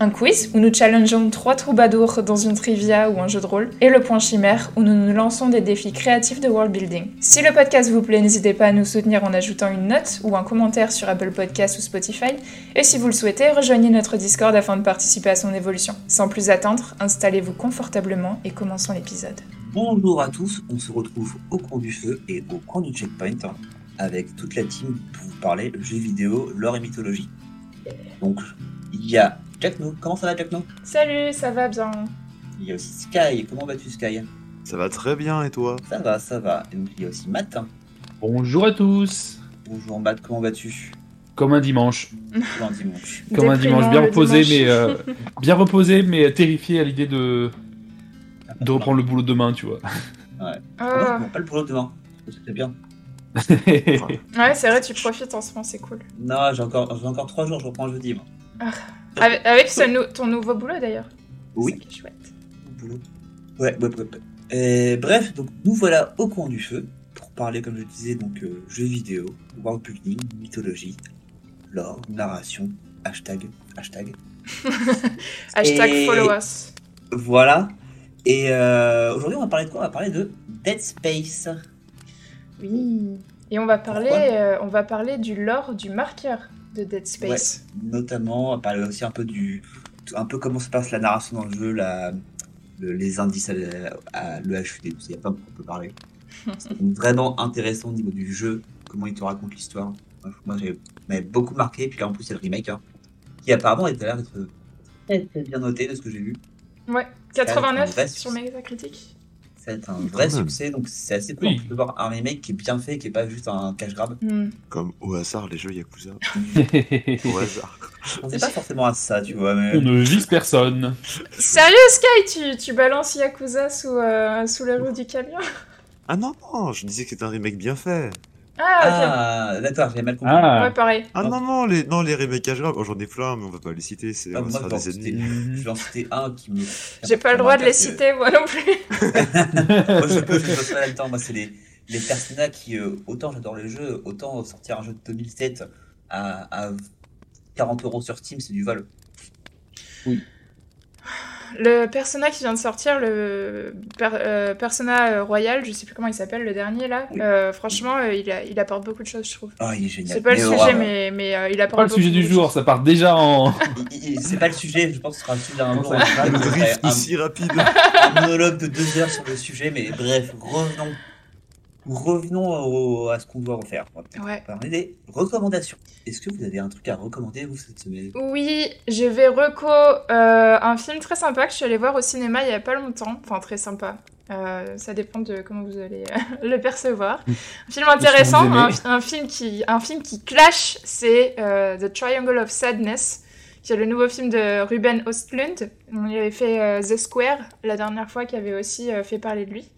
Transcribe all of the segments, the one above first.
un quiz où nous challengeons trois troubadours dans une trivia ou un jeu de rôle, et le point chimère où nous nous lançons des défis créatifs de world building. Si le podcast vous plaît, n'hésitez pas à nous soutenir en ajoutant une note ou un commentaire sur Apple Podcasts ou Spotify, et si vous le souhaitez, rejoignez notre Discord afin de participer à son évolution. Sans plus attendre, installez-vous confortablement et commençons l'épisode. Bonjour à tous, on se retrouve au coin du feu et au coin du checkpoint avec toute la team pour vous parler jeux vidéo, lore et mythologie. Donc, il y a Jackno. Comment ça va, Jackno? Salut, ça va bien. Il y a aussi Sky. Comment vas-tu, Sky? Ça va très bien, et toi? Ça va, ça va. Et donc, il y a aussi Matt. Bonjour à tous. Bonjour, Matt. Comment vas-tu? Comme un dimanche. Comme un dimanche. Comme un dimanche, bien reposé, dimanche. mais euh, bien reposé, mais terrifié à l'idée de de reprendre le boulot demain, tu vois. Ouais. Ah. Non, pas le boulot demain. C'est bien. Ouais, c'est vrai, tu profites en ce moment, c'est cool. Non, j'ai encore, j'ai encore trois jours, je reprends jeudi. Moi. Avec, avec ce ton nouveau boulot d'ailleurs. Oui. C'est chouette. boulot. Ouais, ouais, ouais. ouais. Et bref, donc nous voilà au coin du feu pour parler, comme je disais, donc euh, jeux vidéo, world building, mythologie, lore, narration, hashtag, hashtag. Hashtag Et- follow us. Voilà. Et euh, aujourd'hui, on va parler de quoi? On va parler de Dead Space. Oui. Et on va parler, euh, on va parler du lore du marqueur de Dead Space. Notamment, on va parler aussi un peu du, un peu comment se passe la narration dans le jeu, la, le- les indices à, à l'EHUD. Il y a de trucs qu'on peut parler. C'est vraiment intéressant au niveau du jeu, comment il te raconte l'histoire. Moi, j'ai beaucoup marqué. Puis là, en plus, c'est le remake, hein, qui apparemment a l'air d'être très, bien noté de ce que j'ai vu. Ouais. un 89 vrai sur. Metacritic. Un vrai même. succès, donc c'est assez cool Oui. de voir un remake qui est bien fait, qui est pas juste un cash grab. Hmm. Comme au hasard, les jeux Yakuza. On Au hasard. On sait pas forcément à ça, tu vois, mais. ne vise personne. Sérieux, Sky, tu, tu balances Yakuza sous, euh, sous le roue du camion? Ah non, non, je disais que c'était un remake bien fait. Ah, Ah, d'accord, j'ai mal compris. Ah. Ouais, pareil. Ah Non. non, non, les, non, les remakes à grave, oh, j'en ai plein, mais on va pas les citer, c'est, Ah, moi, se je faire vais en des citer- ennemis. je vais en citer un qui me. J'ai pas le droit de les citer, moi non plus. Moi, je peux, je bosse pas là-dedans. Moi, c'est les, les personnages qui, euh, autant j'adore les jeux, autant sortir un jeu de 2007 à, à 40 euros sur Steam, c'est du vol. Le Persona qui vient de sortir, le per- euh, Persona Royal, je sais plus comment il s'appelle, le dernier là. Oui. euh, franchement, euh, il, a- il apporte beaucoup de choses, je trouve. Ah, il est génial. C'est pas le Mais, sujet, mais, mais euh, il Pas apporte le sujet du jour, choses. ça part déjà en. C'est pas le sujet, je pense que ce sera le sujet d'un jour. Un, Le drift un- aussi rapide. un monologue de deux heures sur le sujet, mais bref, revenons. Revenons au- à ce qu'on doit refaire. On va Ouais. parler des recommandations. Est-ce que vous avez un truc à recommander, vous, cette semaine? Oui, je vais reco euh, un film très sympa que je suis allée voir au cinéma il y a pas longtemps. Enfin, très sympa. Euh, ça dépend de comment vous allez euh, le percevoir. Un film intéressant, un, film qui, un film qui clash, c'est euh, The Triangle of Sadness, qui est le nouveau film de Ruben Östlund. On y avait fait euh, The Square la dernière fois, qui avait aussi euh, fait parler de lui.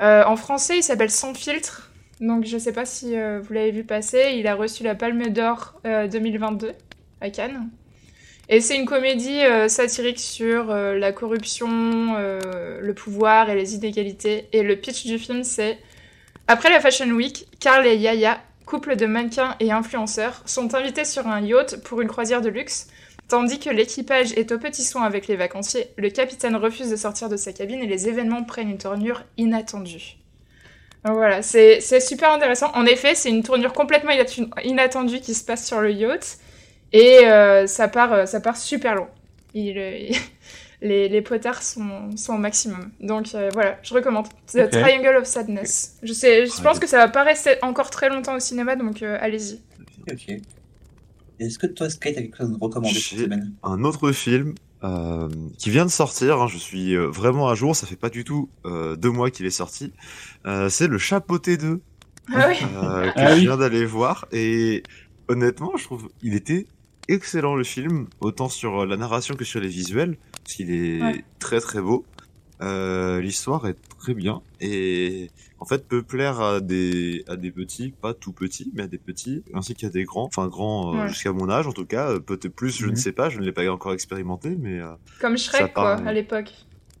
Euh, en français, il s'appelle Sans filtre. Donc, je sais pas si euh, vous l'avez vu passer. Il a reçu la Palme d'Or euh, 2022 à Cannes. Et c'est une comédie euh, satirique sur euh, la corruption, euh, le pouvoir et les inégalités. Et le pitch du film, c'est après la Fashion Week, Carl et Yaya, couple de mannequins et influenceurs, sont invités sur un yacht pour une croisière de luxe. Tandis que l'équipage est au petit soin avec les vacanciers, le capitaine refuse de sortir de sa cabine et les événements prennent une tournure inattendue. Donc voilà, c'est super intéressant. En effet, c'est une tournure complètement inattendue qui se passe sur le yacht. Et euh, ça, part, euh, ça part super loin. Il, euh, les, les potards sont, sont au maximum. Donc euh, voilà, je recommande. The. Triangle of Sadness. Je, sais, je pense que ça va pas rester encore très longtemps au cinéma, donc euh, allez-y. Ok. Est-ce que toi, Sky, t'as quelque chose à nous recommander cette semaine? Un autre film euh, qui vient de sortir, hein, je suis euh, vraiment à jour, ça fait pas du tout euh, deux mois qu'il est sorti. Euh, c'est Le Chapeauté 2 Ah oui euh, que Ah je oui. viens d'aller voir et honnêtement, je trouve il était excellent le film, autant sur euh, la narration que sur les visuels, parce qu'il est Ouais. très très beau. Euh, L'histoire est très bien et en fait peut plaire à des à des petits, pas tout petits, mais à des petits, ainsi qu'à des grands, enfin grands euh, Ouais. jusqu'à mon âge en tout cas, euh, peut-être plus, je Mhm. ne sais pas, je ne l'ai pas encore expérimenté, mais euh, Comme Shrek, quoi, à l'époque.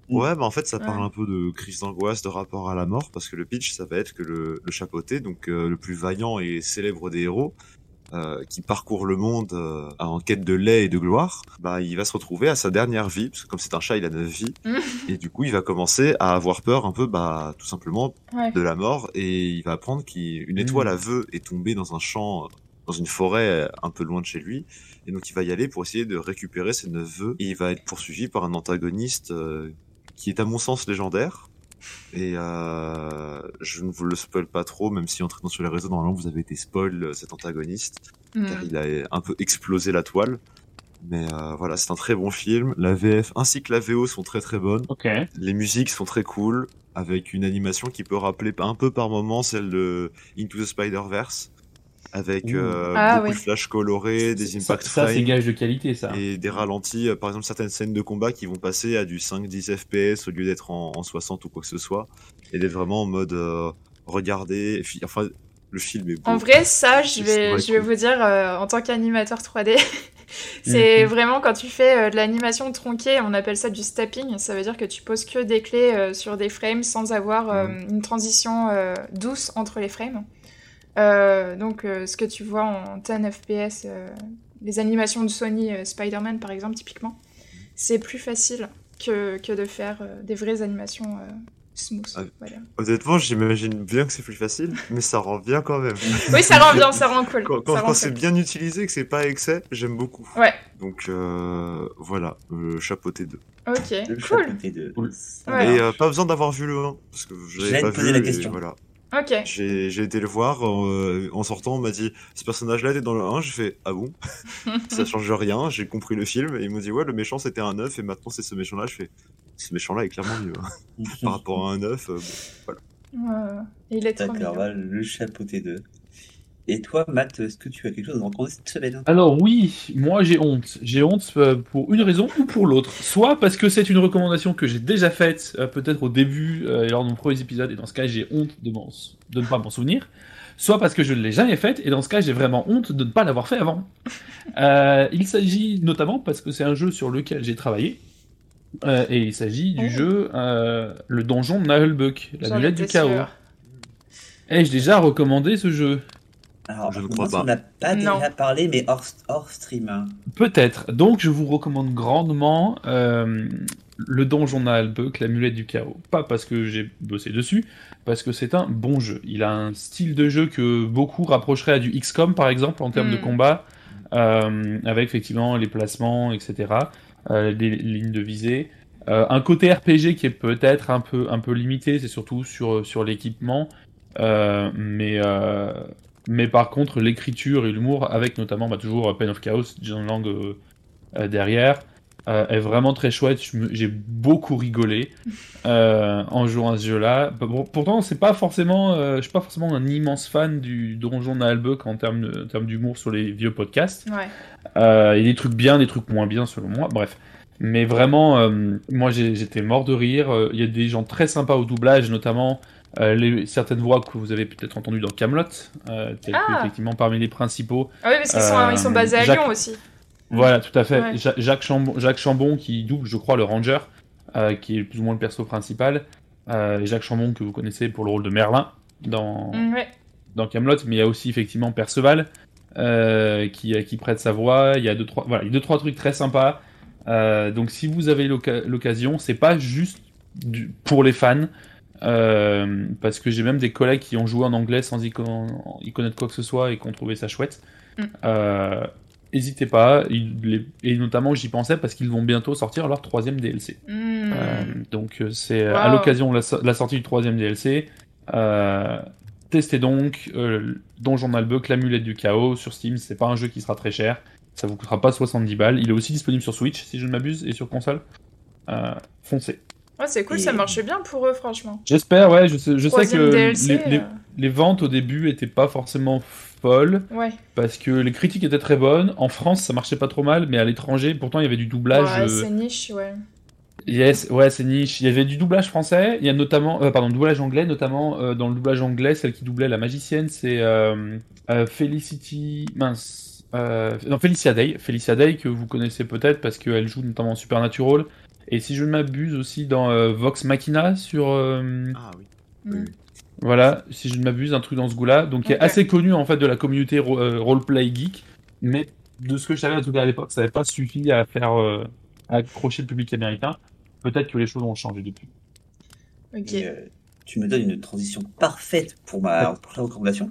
Ouais, bah en fait, ça Ouais. parle un peu de crise d'angoisse, de rapport à la mort, parce que le pitch, ça va être que le, le chapeauté, donc euh, le plus vaillant et célèbre des héros, euh, qui parcourt le monde euh, en quête de lait et de gloire, bah il va se retrouver à sa dernière vie, parce que comme c'est un chat, il a neuf vies, Mm. et du coup, il va commencer à avoir peur un peu, bah tout simplement Ouais. de la mort, et il va apprendre qu'une étoile Mm. aveu est tombée dans un champ, dans une forêt un peu loin de chez lui, et donc il va y aller pour essayer de récupérer ses neuf vœux, et il va être poursuivi par un antagoniste euh, qui est à mon sens légendaire. Et euh, je ne vous le spoil pas trop, même si en traînant sur les réseaux, normalement vous avez été spoil euh, cet antagoniste, Mm. car il a un peu explosé la toile. Mais euh, voilà, c'est un très bon film. La VF ainsi que la VO sont très très bonnes. Ok. Les musiques sont très cool, avec une animation qui peut rappeler un peu par moment celle de Into the Spider-Verse, avec euh, Ah, beaucoup ouais. de flash colorés, des Ça, impact ça, c'est frames gage de qualité, ça. et des ralentis. Euh, Par exemple, certaines scènes de combat qui vont passer à du 5-10 FPS au lieu d'être en, en 60 ou quoi que ce soit, et d'être vraiment en mode euh, regarder. Enfin, le film est beau. En vrai, ça, je vais, vrai, je vais cool. vous dire, euh, en tant qu'animateur 3D, c'est Mhm. vraiment quand tu fais euh, de l'animation tronquée, on appelle ça du stepping. Ça veut dire que tu poses que des clés euh, sur des frames sans avoir euh, Mhm. une transition euh, douce entre les frames. Euh, donc, euh, ce que tu vois en 10 FPS, euh, les animations de Sony euh, Spider-Man par exemple, typiquement, c'est plus facile que, que de faire euh, des vraies animations euh, smooth. Ah. Voilà. Honnêtement, j'imagine bien que c'est plus facile, mais ça rend bien quand même. Oui, ça rend bien, ça rend cool. Quand, quand- quand c'est cool. bien utilisé, que c'est pas excès, j'aime beaucoup. Ouais. Donc euh, voilà, le chapeauté 2. Ok, Le cool. chapeauté de. Cool. Ça Ouais. Et euh, pas besoin d'avoir vu le 1, parce que je l'avais te pas poser vu. la et question. Voilà. Ok. J'ai j'ai été le voir euh, en sortant, on m'a dit ce personnage-là était dans le 1, j'ai fait ah bon? Ça change rien, j'ai compris le film et ils m'ont dit ouais le méchant c'était un 9 et maintenant c'est ce méchant-là, je fais ce méchant-là est clairement mieux hein. par rapport à un 9. euh, bon. Ouais, il est trop D'accord, mignon. voilà, le chapeauté 2. Et toi, Matt, est-ce que tu as quelque chose à raconter cette semaine? Alors oui, moi j'ai honte. J'ai honte euh, pour une raison ou pour l'autre. Soit parce que c'est une recommandation que j'ai déjà faite, euh, peut-être au début euh, et lors de mon premier épisode, et dans ce cas j'ai honte de, ne pas m'en souvenir. Soit parce que je ne l'ai jamais faite, et dans ce cas j'ai vraiment honte de ne pas l'avoir fait avant. Euh, il s'agit notamment parce que c'est un jeu sur lequel j'ai travaillé. Euh, et il s'agit du Oh. jeu euh, Le Donjon de Nahelbuck, la mulette du chaos. sûre. Ai-je déjà recommandé ce jeu Alors, Je ne crois pas. On n'a pas Non. déjà parlé, mais hors, hors stream. hein. Peut-être. Donc, je vous recommande grandement euh, le Donjon Nahelbuck, la mulette du chaos. Pas parce que j'ai bossé dessus, parce que c'est un bon jeu. Il a un style de jeu que beaucoup rapprocheraient à du XCOM, par exemple, en termes de Mm. combat, euh, avec effectivement les placements, etc., euh, les lignes de visée. Euh, un côté RPG qui est peut-être un peu, un peu limité, c'est surtout sur, sur l'équipement. Euh, mais, euh, mais par contre, l'écriture et l'humour, avec notamment bah, toujours Pain of Chaos, John Lang euh, euh, derrière, euh, est vraiment très chouette. J'ai beaucoup rigolé euh, en jouant à ce jeu-là. Bon, pourtant, c'est pas forcément, euh, je suis pas forcément un immense fan du Donjon Nahelbuck en termes de- en termes d'humour sur les vieux podcasts. Ouais. Euh, Il y a des trucs bien, des trucs moins bien selon moi. Bref. Mais vraiment, euh, moi j'étais mort de rire. Euh, Il y a des gens très sympas au doublage, notamment euh, les, certaines voix que vous avez peut-être entendues dans Camelot, euh, Ah. effectivement parmi les principaux. Ah oui, parce qu'ils sont, Euh, ils sont basés à Jacques- Lyon aussi. Voilà, tout à fait. Ouais. Ja- Jacques, Chambon, Jacques Chambon qui double, je crois, le Ranger, euh, qui est plus ou moins le perso principal. Euh, Jacques Chambon que vous connaissez pour le rôle de Merlin dans, Mm, ouais. dans Camelot, mais il y a aussi effectivement Perceval euh, qui, qui prête sa voix. Il y a deux trois, voilà, il y a deux trois trucs très sympas. Euh, donc si vous avez l'occasion, c'est pas juste du- pour les fans. Euh, parce que j'ai même des collègues qui ont joué en anglais sans y, con- y connaître quoi que ce soit et qui ont trouvé ça chouette. Mm. Euh, N'hésitez pas, ils- les- et notamment j'y pensais parce qu'ils vont bientôt sortir leur troisième DLC. Mm. Euh, donc euh, c'est euh, à l'occasion de la, so- de la sortie du troisième DLC. Euh, testez donc euh, Donjon Nalbuck, l'amulette du chaos sur Steam. C'est pas un jeu qui sera très cher. Ça vous coûtera pas 70 balles. Il est aussi disponible sur Switch si je ne m'abuse et sur console. Euh, foncez. Ouais, c'est cool, Et- ça marche bien pour eux, franchement. J'espère, ouais. Je sais, je sais Troisième que DLC, les, les- euh, les ventes au début étaient pas forcément folles Ouais. parce que les critiques étaient très bonnes. En France, ça marchait pas trop mal, mais à l'étranger, pourtant il y avait du doublage. Ouais, euh, c'est niche, ouais. Yes, ouais, c'est niche. Il y avait du doublage français, il y a notamment, euh, pardon, doublage anglais, notamment euh, dans le doublage anglais, celle qui doublait la magicienne, c'est euh, euh, Felicity, mince, euh, non, Felicia Day, Felicia Day que vous connaissez peut-être parce qu'elle joue notamment Supernatural, et si je ne m'abuse aussi dans euh, Vox Machina sur, euh, Ah oui. Mm. voilà, si je ne m'abuse, un truc dans ce goût-là, donc qui est Ok. assez connu en fait de la communauté ro- euh, roleplay geek, mais de ce que je savais en tout cas à l'époque, ça n'avait pas suffi à faire euh, à accrocher le public américain. Peut-être que les choses ont changé depuis. Ok. Et, euh, tu me donnes une transition parfaite pour ma prochaine recommandation.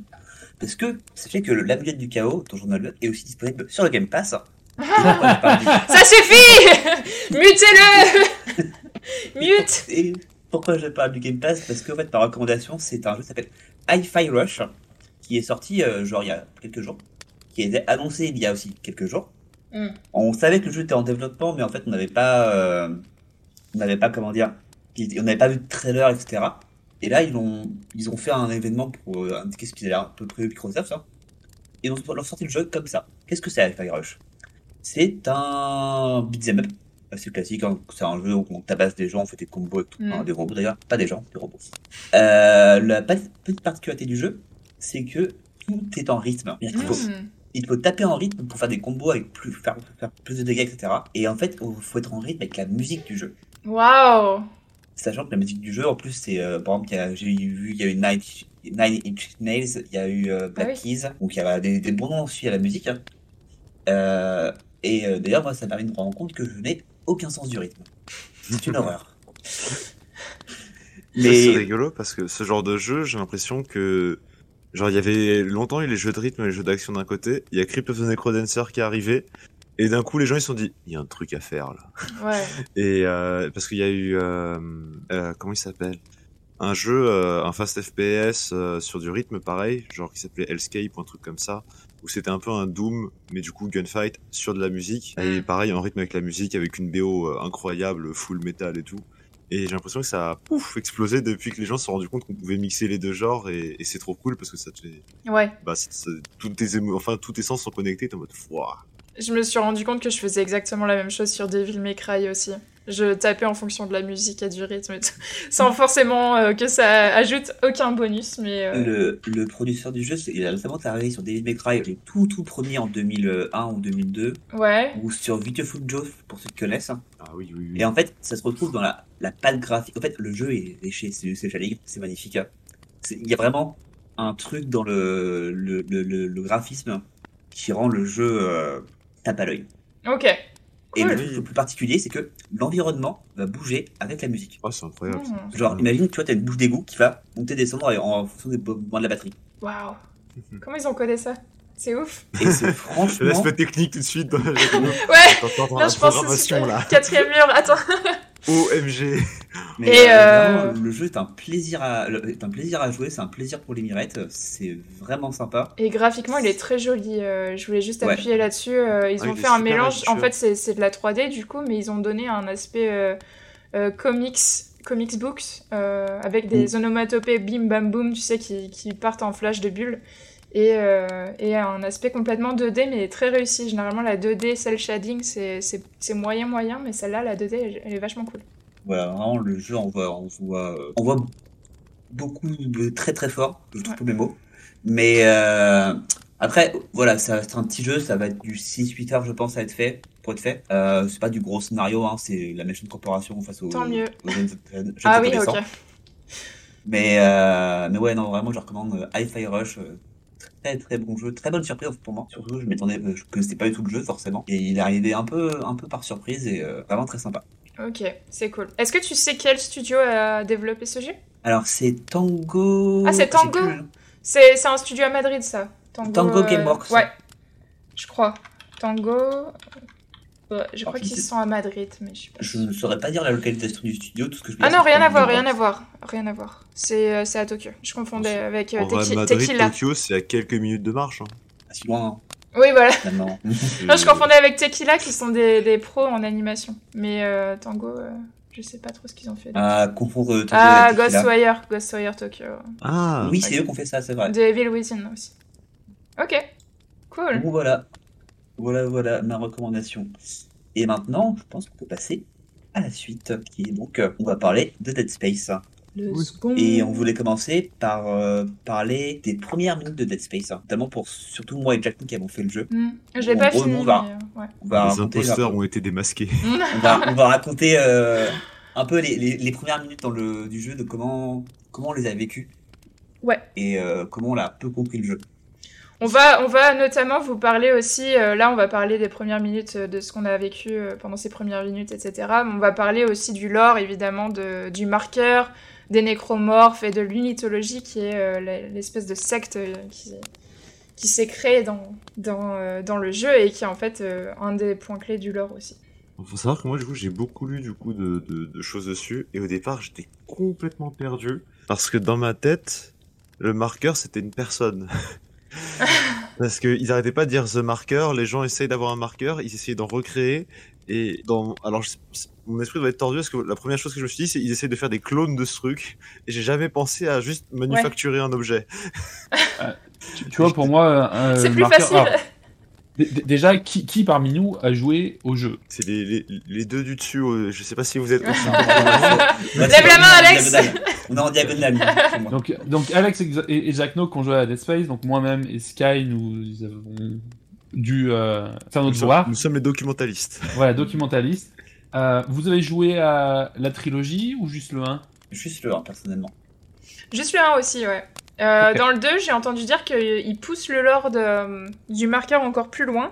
Parce que sachez que le l'amulette du chaos, ton journal est aussi disponible sur le Game Pass. Du- Ça suffit Mutez-le Mute Et pourquoi je parle du Game Pass? Parce que en fait, ma recommandation, c'est un jeu qui s'appelle Hi-Fi Rush, qui est sorti euh, genre il y a quelques jours, qui a été annoncé il y a aussi quelques jours. Mm. On savait que le jeu était en développement, mais en fait, on n'avait pas, euh, on n'avait pas comment dire, on n'avait pas vu de trailer, etc. Et là, ils ont, ils ont fait un événement pour euh, indiquer ce qu'ils avaient un peu prévu Microsoft, hein. et ils ont sorti le jeu comme ça. Qu'est-ce que c'est Hi-Fi Rush? C'est un beat'em up assez classique. hein. C'est un jeu où on tabasse des gens, on fait des combos avec tout. Mm. des robots d'ailleurs, pas des gens, des robots. Euh, la petite particularité du jeu, c'est que tout est en rythme. Il faut, Hmm. il faut taper en rythme pour faire des combos avec plus, faire, faire plus de dégâts, etc. Et en fait, il faut être en rythme avec la musique du jeu. Waouh Sachant que la musique du jeu, en plus, c'est euh, par exemple, j'ai vu, il y a eu Nine, Nine Inch Nails, il y a eu euh, Black Ah oui. Keys, donc il y a des, des bons noms aussi à la musique. hein. Euh, et euh, d'ailleurs, moi, ça m'a permis de me rendre compte que je n'ai aucun sens du rythme. C'est une horreur. Mais... C'est rigolo parce que ce genre de jeu, j'ai l'impression que. Genre, il y avait longtemps eu les jeux de rythme et les jeux d'action d'un côté. Il y a Crypt of the Necrodancer qui est arrivé. Et d'un coup, les gens ils se sont dit, il y a un truc à faire là. Ouais. Et euh, parce qu'il y a eu. euh, euh, comment il s'appelle? Un jeu, euh, un fast FPS euh, sur du rythme pareil, genre qui s'appelait Hellscape ou un truc comme ça. Où c'était un peu un Doom, mais du coup gunfight sur de la musique. Et Mm. pareil, en rythme avec la musique, avec une BO euh, incroyable, full metal et tout. Et j'ai l'impression que ça a pouf, explosé depuis que les gens se sont rendus compte qu'on pouvait mixer les deux genres et, et c'est trop cool parce que ça te fait. Ouais. Bah, toutes tes émo... enfin, tous tes sens sont connectés, t'es en mode Wouah. Je me suis rendu compte que je faisais exactement la même chose sur Devil May Cry aussi. Je tapais en fonction de la musique et du rythme et tout. Sans forcément euh, que ça ajoute aucun bonus, mais... euh, Le, le producteur du jeu, c'est- il a récemment travaillé sur David May Cry, les tout tout premiers en 2001 ou 2002, Ouais. ou sur Beautiful Joe pour ceux qui connaissent. Ah oui, oui, oui. Et en fait, ça se retrouve dans la, la patte graphique. En fait, le jeu est léché, c'est c'est magnifique. hein. Il y a vraiment un truc dans le, le, le, le- le graphisme qui rend le jeu euh, tape à l'œil. Ok. Et Cool. le truc le plus particulier, c'est que l'environnement va bouger avec la musique. Oh, c'est incroyable. ça. Hmm. Genre, imagine, tu vois, t'as une bouche d'égout qui va monter, descendre en, fonction des mouvements de la batterie. Waouh. Comment ils ont codé ça? C'est ouf. Et c'est franchement. L'aspect technique tout de suite dans la vidéo. Ouais. La je pense que c'est quatrième mur. Attends. OMG. Mais Et, euh, euh, vraiment, le jeu est un plaisir à, est un plaisir à jouer, c'est un plaisir pour les mirettes, c'est vraiment sympa. Et graphiquement, il est très joli. euh, je voulais juste Ouais. appuyer là-dessus. euh, ils Ah, ont fait un mélange. En fait, c'est c'est de la 3D du coup, mais ils ont donné un aspect euh, euh, comics, comics books euh, avec des onomatopées bim bam boum, tu sais, qui, qui partent en flash de bulles. Et, euh, et un aspect complètement 2D, mais très réussi. Généralement, la 2D, cel shading, c'est moyen moyen, mais celle-là, la 2D, elle, elle est vachement cool. Voilà, vraiment le jeu, on voit, on voit, on voit beaucoup de très très fort, je trouve Ouais. mes mots. Mais euh, après, voilà, c'est un petit jeu, ça va être du 6-8 heures, je pense, à être fait, pour être fait. Euh, c'est pas du gros scénario, hein, c'est la Machine Corporation face aux, Tant mieux. aux jeunes, jeunes Ah oui, ok. Mais, euh, mais ouais, non, vraiment, je recommande Hi-Fi Rush. Euh, Très très bon jeu, très bonne surprise pour moi. Surtout, je m'attendais, euh, je connaissais pas du tout le jeu forcément, et il est arrivé un peu, un peu par surprise et euh, vraiment très sympa. Ok, c'est cool. Est-ce que tu sais quel studio a développé ce jeu? Alors c'est Tango. Ah, c'est Tango? C'est un studio à Madrid, ça. Tango, Tango euh, Gameworks. Ouais, je crois. Tango. Ouais, je crois qu'ils sont à Madrid, mais je suis pas Je ne saurais pas dire la localisation du studio, tout ce que je Ah non, rien à voir, rien à voir. Rien à voir. C'est euh, c'est à Tokyo. Je confondais avec euh, En vrai, Madrid, Tequila. Tokyo, c'est à quelques minutes de marche. Hein. Pas si loin, hein, Oui, voilà. Non, je confondais avec Tequila, qui sont des, des pros en animation. Mais euh, Tango, euh, je sais pas trop ce qu'ils ont fait. à confondre Tango ah. Ghostwire. Ghostwire Tokyo. Ah, Oui, c'est eux qui ont fait ça, c'est vrai. De Evil Within aussi. Ok. Cool. Bon, voilà. Voilà, voilà ma recommandation. Et maintenant, je pense qu'on peut passer à la suite, qui est donc, euh, on va parler de Dead Space. Le. Et on voulait commencer par euh, parler des premières minutes de Dead Space, hein. notamment pour surtout moi et Jack qui avons fait le jeu. Je En pas gros, fini, on va- mais, euh, ouais. On va Les raconter, imposteurs ont été démasqués. on va, on va raconter euh, un peu les, les- les premières minutes dans le, du jeu, de comment, comment on les a vécues. Ouais. Et euh, comment on a peu compris le jeu. On va, on va notamment vous parler aussi, euh, là on va parler des premières minutes euh, de ce qu'on a vécu euh, pendant ces premières minutes, etc. On va parler aussi du lore, évidemment, de, du marqueur, des nécromorphes et de l'unitologie qui est l'espèce de secte qui, s'est créée dans, dans, le jeu et qui est en fait un des points clés du lore aussi. Il faut savoir que moi, du coup, j'ai beaucoup lu du coup de choses dessus, et au départ, j'étais complètement perdu parce que dans ma tête, le marqueur c'était une personne. parce qu'ils arrêtaient pas de dire the marker, les gens essayent d'avoir un marqueur, ils essayaient d'en recréer, et dans alors je- mon esprit doit être tordu parce que la première chose que je me suis dit, c'est qu'ils essayent de faire des clones de ce truc, et j'ai jamais pensé à juste manufacturer un objet. Tu, tu vois, pour moi, euh, C'est le plus marqueur- facile. alors, déjà, qui, qui parmi nous a joué au jeu C'est les, les, les deux du dessus, euh, je sais pas si vous êtes Lève la main, Alex On est en diagonale. nous, donc, donc, Alex et, et Jack No qui ont joué à Dead Space, donc moi-même et Sky, nous avons dû euh, faire nous, notre sommes, devoir. nous sommes les documentalistes. Voilà, documentaliste. Euh, vous avez joué à la trilogie ou juste le 1 Juste le 1, personnellement. Juste le 1 aussi, ouais. Euh. Dans le 2, j'ai entendu dire qu'il pousse le lore de- du marqueur encore plus loin.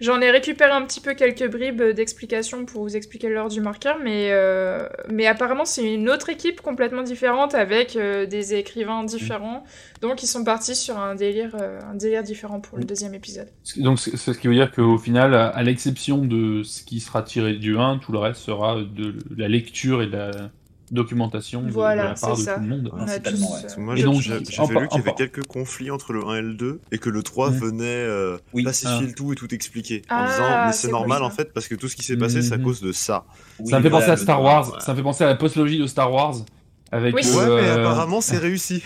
J'en ai récupéré un petit peu quelques bribes d'explications pour vous expliquer le lore du marqueur, mais, euh, mais apparemment c'est une autre équipe complètement différente avec euh, des écrivains différents. Donc ils sont partis sur un délire, euh, un délire différent pour le deuxième épisode. Donc, c'est c'est ce qui veut dire qu'au final, à l'exception de ce qui sera tiré du 1, tout le reste sera de la lecture et de la documentation de- Voilà, de la part c'est de ça. tout le monde. On a Principalement, tous, ouais. euh, moi, j'ai- en lu qu'il y en avait quelques conflits entre le 1 et le 2, et que le 3 Mhm. venait euh, Oui. pacifier Ah. le tout et tout expliquer. En Ah, disant, mais c'est normal en fait, parce que tout ce qui s'est passé, c'est à Mhm. cause de ça. Oui, ça me fait penser à Star Wars, ouais. ça me fait penser à la postlogie de Star Wars. Avec Oui. euh, Ouais, mais apparemment, c'est réussi.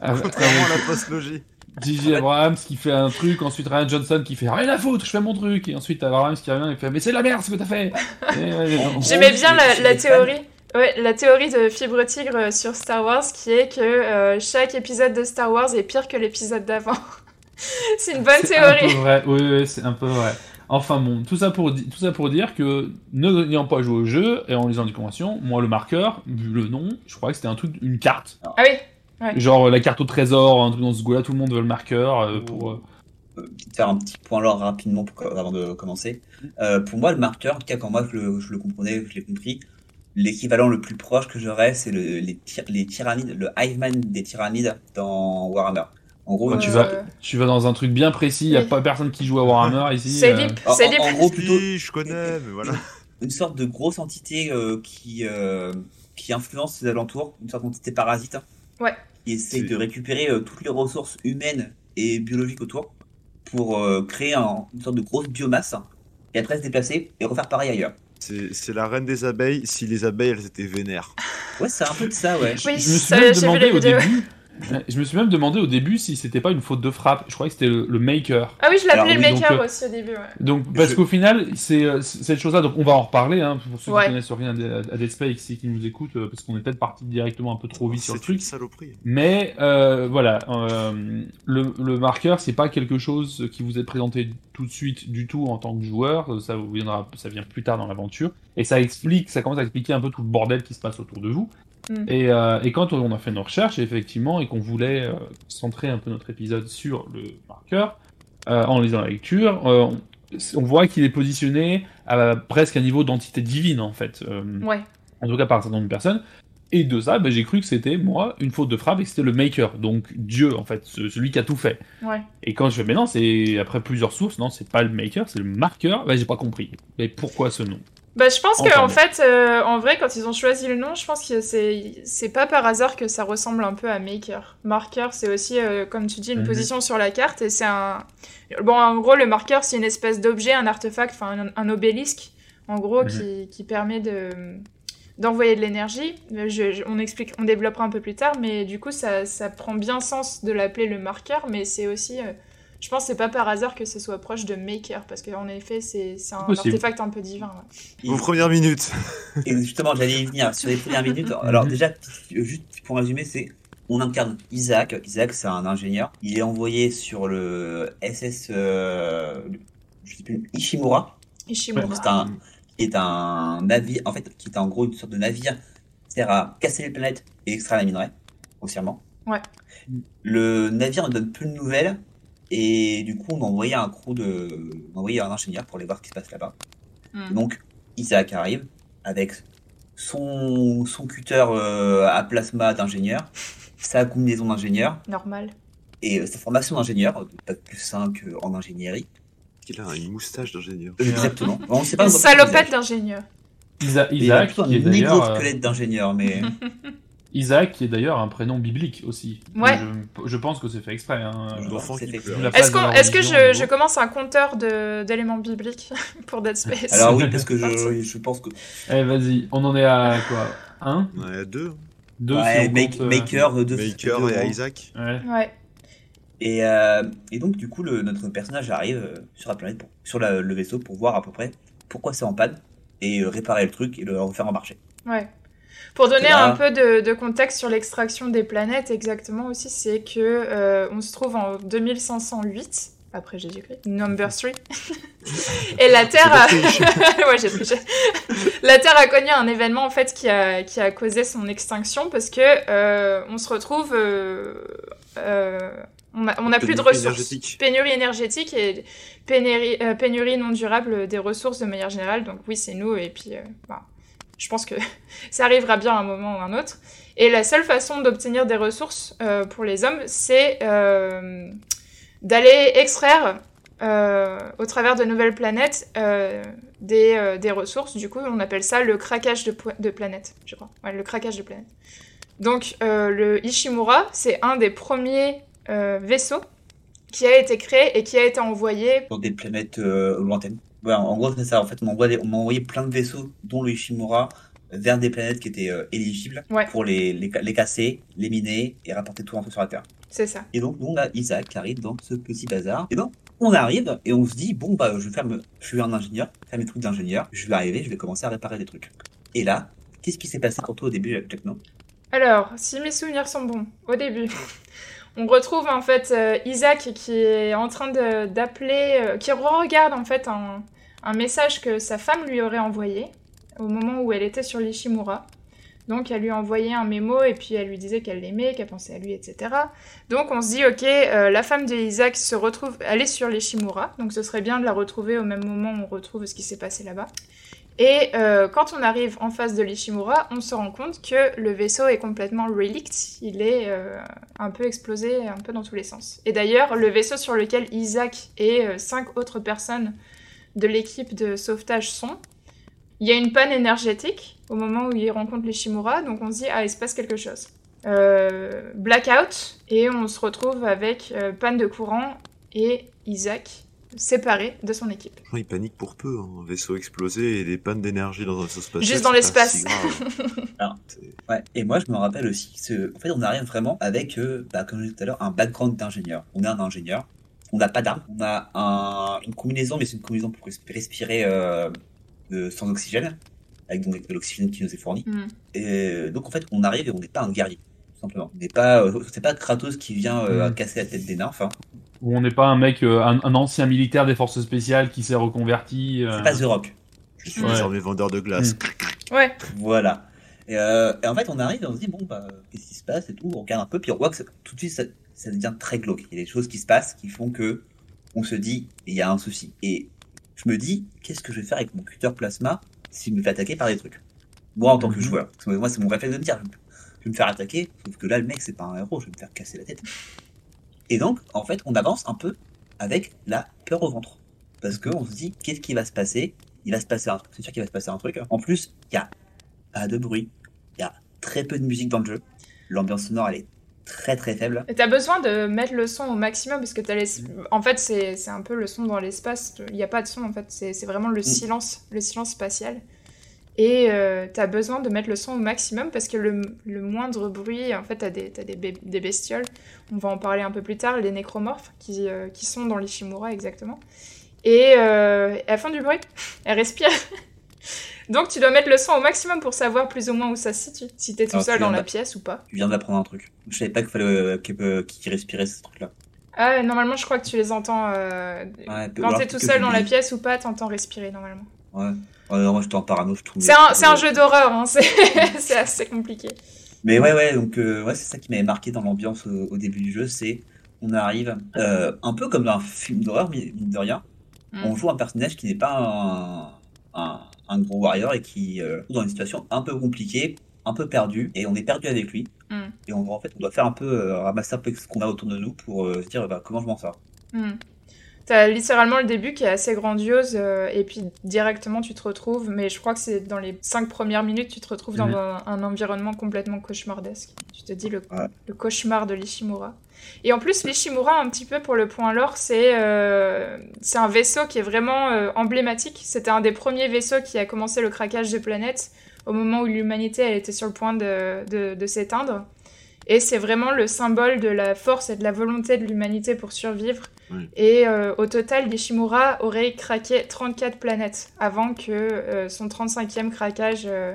avec- Contrairement à la post-logie. J.J. Abrams qui fait un truc, ensuite Ryan Johnson qui fait rien à foutre, je fais mon truc, et ensuite Abrams qui revient et fait mais c'est de la merde ce que t'as fait. Euh, en J'aimais bien la, théorie. Ouais, la théorie de Fibre Tigre euh, sur Star Wars qui est que euh, chaque épisode de Star Wars est pire que l'épisode d'avant. c'est une bonne c'est un théorie. peu vrai, oui, oui, c'est un peu vrai. Enfin bon, tout ça pour, di- tout ça pour dire que ne n'ayant pas joué au jeu et en lisant des conventions, moi le marqueur, vu le nom, je crois que c'était un truc, une carte. Ah oui, Genre la carte au trésor, un truc dans ce goût-là, tout le monde veut le marqueur euh, pour. euh, faire un petit point là rapidement pour, avant de commencer. Euh, pour moi, le marqueur, en tout cas quand moi je le, je le comprenais, je l'ai compris, l'équivalent le plus proche que j'aurais, c'est le, les, les tyrannides, le Hiveman des tyrannides dans Warhammer. En gros, Quand une- tu Euh, vas, tu vas dans un truc bien précis, il y a pas personne qui joue à Warhammer ici. C'est euh, deep, en- c'est en- en gros, plutôt Oui, je connais, mais voilà. une sorte de grosse entité euh, qui, euh, qui influence les alentours, une sorte d'entité parasite. Ouais. Qui essaie de récupérer euh, toutes les ressources humaines et biologiques autour pour euh, créer un- une sorte de grosse biomasse et après se déplacer et refaire pareil ailleurs. C'est la reine des abeilles si les abeilles elles étaient vénères. Ouais, c'est un peu de ça, ouais. Je, Oui, je me suis ça, même demandé au début. Je me suis même demandé au début si c'était pas une faute de frappe. Je croyais que c'était le, le maker. Ah oui, je l'appelais le donc, maker euh, aussi au début. Ouais. Donc parce Je- qu'au final, c'est euh, cette chose-là. Donc on va en reparler hein, pour ceux Ouais. qui connaissent rien à, à Dead Space et qui nous écoutent, euh, parce qu'on est peut-être parti directement un peu trop vite sur le truc. saloperie. Mais euh, voilà, euh, le, le marqueur, c'est pas quelque chose qui vous est présenté tout de suite du tout en tant que joueur. Ça vous viendra, ça vient plus tard dans l'aventure, et ça explique, ça commence à expliquer un peu tout le bordel qui se passe autour de vous. Mm. Et, euh, et quand on a fait nos recherches, effectivement, et qu'on voulait euh, centrer un peu notre épisode sur le marqueur, euh, en lisant la lecture, on, on voit qu'il est positionné à presque un niveau d'entité divine en fait. Ouais. en tout cas par un certain nombre de personnes. Et de ça, ben, j'ai cru que c'était, moi, une faute de frappe et que c'était le maker, donc Dieu, en fait, ce- celui qui a tout fait. Ouais. Et quand je fais, mais non, c'est après plusieurs sources, non, c'est pas le maker, c'est le marqueur, ben, j'ai pas compris. Mais pourquoi ce nom? Bah, je pense qu'en fait, euh, en vrai, quand ils ont choisi le nom, je pense que c'est pas par hasard que ça ressemble un peu à Maker. Marqueur, c'est aussi, euh, comme tu dis, une Mhm. position sur la carte et c'est un. Bon, en gros, le marqueur, c'est une espèce d'objet, un artefact, enfin un, un obélisque, en gros, Mhm. qui, qui permet de d'envoyer de l'énergie. Je- on explique, on développera un peu plus tard, mais du coup, ça, ça prend bien sens de l'appeler le marqueur, mais c'est aussi euh, Je pense que c'est pas par hasard que ce soit proche de Maker, parce qu'en effet, c'est un Possible. artefact un peu divin. ouais. Vos premières minutes. Et justement, j'allais y venir sur les premières minutes. Alors déjà, juste pour résumer, c'est on incarne Isaac. Isaac, c'est un ingénieur. Il est envoyé sur le SS, euh, je sais plus, Ishimura. Ishimura. Donc, c'est un, qui est un navire, en fait, qui est en gros une sorte de navire qui sert à casser les planètes et extraire la minerai, grossièrement. Ouais. Le navire ne donne plus de nouvelles et du coup, on a envoyé un crew de, on a envoyé un ingénieur pour aller voir ce qui se passe là-bas. Hmm. Donc, Isaac arrive avec son, son cutter euh, à plasma d'ingénieur, sa combinaison d'ingénieur Normal. et euh, sa formation d'ingénieur, pas plus 5 en ingénierie. Il a une moustache d'ingénieur. Exactement. On sait pas Une salopette Isaac. d'ingénieur. Isa- Il a Isaac, plutôt qui est un d'ailleurs euh, squelette d'ingénieur, mais Isaac, qui est d'ailleurs un prénom biblique aussi. Ouais. Je, je pense que c'est fait exprès. Hein. Est-ce que je, commence un compteur d'éléments bibliques pour Dead Space Alors oui, parce que je, je pense que Eh, vas-y, on en est à quoi? Un? Ouais, deux. Deux ouais, si on make- compte, euh, Maker de Maker et Isaac. ouais. Ouais. Et, euh, et donc du coup, le, notre personnage arrive euh, sur la planète, pour- sur la- le vaisseau pour voir à peu près pourquoi c'est en panne et réparer le truc et le refaire en marché. Ouais. Pour donner Là- un peu de, de contexte sur l'extraction des planètes, exactement aussi, c'est que euh, on se trouve en 2508 après Jésus-Christ, number 3. Et la Terre a... ouais, j'ai triché. La Terre a connu un événement en fait qui a, qui a causé son extinction parce que euh, on se retrouve euh, euh, on a, on a plus de Pénurie ressources. énergétique. Pénurie énergétique et pénurie, euh, pénurie non durable des ressources de manière générale. Donc oui, c'est nous. Et puis, bah, je pense que ça arrivera bien à un moment ou à un autre. Et la seule façon d'obtenir des ressources euh, pour les hommes, c'est euh, d'aller extraire euh, au travers de nouvelles planètes des, des ressources. Du coup, on appelle ça le craquage de, de planètes, je crois. Le craquage de planètes. Donc, le Ishimura, c'est un des premiers vaisseaux qui a été créé et qui a été envoyé. Sur des planètes lointaines. Voilà, en gros, c'est ça. En fait, on m'a envoyé, plein de vaisseaux, dont le Ishimura, vers des planètes qui étaient euh, éligibles Ouais. pour les, les, les casser, les miner et rapporter tout un peu sur la Terre. C'est ça. Et donc, nous, on a Isaac qui arrive dans ce petit bazar. Et donc, on arrive et on se dit, bon, bah, je vais faire, me- je suis un ingénieur, faire mes trucs d'ingénieur, je vais arriver, je vais commencer à réparer des trucs. Et là, qu'est-ce qui s'est passé pour toi au début, Jack No Alors, si mes souvenirs sont bons, au début, on retrouve en fait euh, Isaac qui est en train d'appeler, euh, qui regarde en fait un, message que sa femme lui aurait envoyé au moment où elle était sur l'Ishimura. Donc elle lui a envoyé un mémo et puis elle lui disait qu'elle l'aimait, qu'elle pensait à lui, etc. Donc on se dit, ok, euh, la femme de Isaac se retrouve, elle est sur l'Ishimura, donc ce serait bien de la retrouver au même moment où on retrouve ce qui s'est passé là-bas. Et euh, quand on arrive en face de l'Ishimura, on se rend compte que le vaisseau est complètement relict, il est euh, un peu explosé, un peu dans tous les sens. Et d'ailleurs, le vaisseau sur lequel Isaac et euh, cinq autres personnes de l'équipe de sauvetage sont, il y a une panne énergétique au moment où ils rencontrent l'Ishimura, donc on se dit, ah, il se passe quelque chose. Blackout, et on se retrouve avec panne de courant et Isaac séparé de son équipe. Il panique pour peu. hein. Un vaisseau explosé et des pannes d'énergie dans un vaisseau spatial. Juste dans l'espace. si Ouais, et moi je me rappelle aussi, en fait on arrive vraiment avec, euh, bah, comme je disais tout à l'heure, un background d'ingénieur. On est un ingénieur, on n'a pas d'armes, on a un- une combinaison, mais c'est une combinaison pour resp- respirer euh, euh, sans oxygène, avec donc de l'oxygène qui nous est fourni. Mm. Et donc en fait on arrive et on n'est pas un guerrier, tout simplement. On n'est pas, euh, c'est pas Kratos qui vient euh, Mm. casser la tête des nymphes, hein. Où on n'est pas un mec, euh, un, un ancien militaire des forces spéciales qui s'est reconverti. euh, c'est pas The Rock. Je suis Ouais. désormais vendeur de glace. Ouais, Voilà. Et, euh, et en fait, on arrive et on se dit, bon, bah, qu'est-ce qui se passe et tout. On regarde un peu, puis on voit que ça- tout de suite, ça, ça devient très glauque. Il y a des choses qui se passent qui font que on se dit, il y a un souci. Et je me dis, qu'est-ce que je vais faire avec mon cutter plasma s'il me fait attaquer par des trucs? Moi, en tant que Mhm. joueur. Parce que moi, c'est mon réflexe de me dire, je je vais me faire attaquer, sauf que là, le mec, c'est pas un héros, je vais me faire casser la tête. Et donc, en fait, on avance un peu avec la peur au ventre. Parce qu'on se dit, qu'est-ce qui va se passer? Il va se passer un truc, c'est sûr qu'il va se passer un truc. En plus, il y a pas de bruit, il y a très peu de musique dans le jeu. L'ambiance sonore, elle est très très faible. Et t'as besoin de mettre le son au maximum parce que t'as les... En fait, c'est c'est un peu le son dans l'espace. Il n'y a pas de son en fait. C'est c'est vraiment le silence, le silence spatial. Et euh, t'as besoin de mettre le son au maximum parce que le, le moindre bruit, en fait, des, t'as des, bé- des bestioles, on va en parler un peu plus tard, les nécromorphes, qui, euh, qui sont dans l'Ishimura exactement. Et euh, elles font du bruit, elles respirent. Donc tu dois mettre le son au maximum pour savoir plus ou moins où ça se situe, si t'es tout Alors, seul tu dans la pièce ou pas. Tu viens d'apprendre un truc. Je savais pas qu'il fallait euh, qu'il euh, qu'il respirait ce truc-là. Ah, normalement, je crois que tu les entends. euh, Ouais, quand t'es tout seul dans la pièce ou pas, t'entends respirer normalement. Ouais. Ouais, non, moi j'étais en parano, je trouve. C'est un, c'est un jeu d'horreur, hein, c'est assez compliqué. Mais ouais, ouais, donc euh, ouais, c'est ça qui m'avait marqué dans l'ambiance au, au début du jeu, c'est on arrive euh, un peu comme dans un film d'horreur, mais mine de rien, Mm. on joue un personnage qui n'est pas un, un, un gros warrior et qui euh, est dans une situation un peu compliquée, un peu perdue, et on est perdu avec lui. Mm. Et on, en fait, on doit faire un peu euh, ramasser un peu ce qu'on a autour de nous pour euh, se dire bah, comment je m'en sors. Hmm. T'as littéralement le début qui est assez grandiose, euh, et puis directement tu te retrouves, mais je crois que c'est dans les cinq premières minutes, tu te retrouves dans Mhm. un, un environnement complètement cauchemardesque. Tu te dis le, Ouais. le cauchemar de l'Ishimura. Et en plus, l'Ishimura, un petit peu pour le point lore, c'est euh, un vaisseau qui est vraiment euh, emblématique. C'était un des premiers vaisseaux qui a commencé le craquage de planètes au moment où l'humanité elle était sur le point de, de, de s'éteindre. Et c'est vraiment le symbole de la force et de la volonté de l'humanité pour survivre. Oui. Et euh, au total, l'Ishimura aurait craqué 34 planètes avant que euh, son 35e craquage, euh,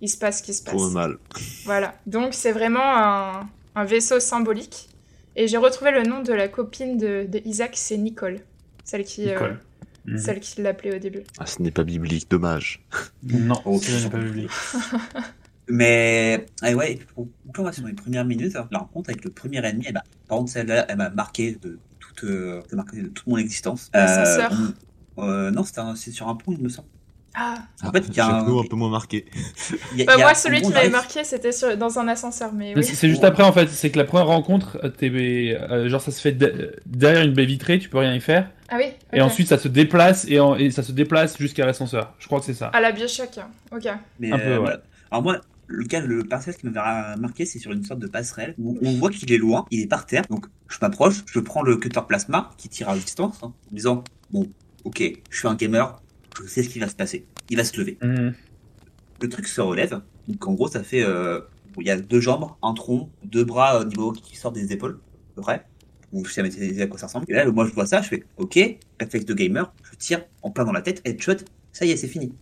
il se passe ce qui se passe. Tourne mal. Voilà. Donc c'est vraiment un, un vaisseau symbolique. Et j'ai retrouvé le nom de la copine de, de Isaac, c'est Nicole. Celle qui, euh, Nicole. Mhm. celle qui l'appelait au début. Ah, ce n'est pas biblique, dommage. Non, Oh, ça n'est pas public. Mais ah ouais, pour pour moi, sur les premières minutes, la rencontre avec le premier ennemi, eh ben, par contre, celle-là, elle m'a marqué de toute, euh, marqué de toute mon existence. L'ascenseur. on- euh, non, c'était un- c'est sur un pont, il me semble. Ah, En fait, il y a un, Nous un peu moins marqué. il y a- bah il y a- moi celui qui m'avait marqué c'était sur- dans un ascenseur, mais oui. C'est juste après en fait, c'est que la première rencontre, euh, t'es, euh, genre ça se fait de- derrière une baie vitrée, tu peux rien y faire, Ah oui et ensuite ça se déplace et, en- et ça se déplace jusqu'à l'ascenseur. Je crois que c'est ça. À la Bioshock, ok. Mais Un peu, euh, ouais. voilà. Alors moi, le cas, le personnage qui m'avait marqué, c'est sur une sorte de passerelle où on voit qu'il est loin, il est par terre. Donc je m'approche, je prends le cutter plasma qui tire à distance, hein, en disant bon, ok, je suis un gamer, je sais ce qui va se passer. Il va se lever. Mhm. Le truc se relève. Donc en gros, ça fait, euh, il y a deux jambes, un tronc, deux bras au niveau qui sortent des épaules, à peu près. Je sais à à quoi ça ressemble. Et là, moi, je vois ça, je fais ok, réflexe de gamer, je tire en plein dans la tête, headshot, ça y est, c'est fini.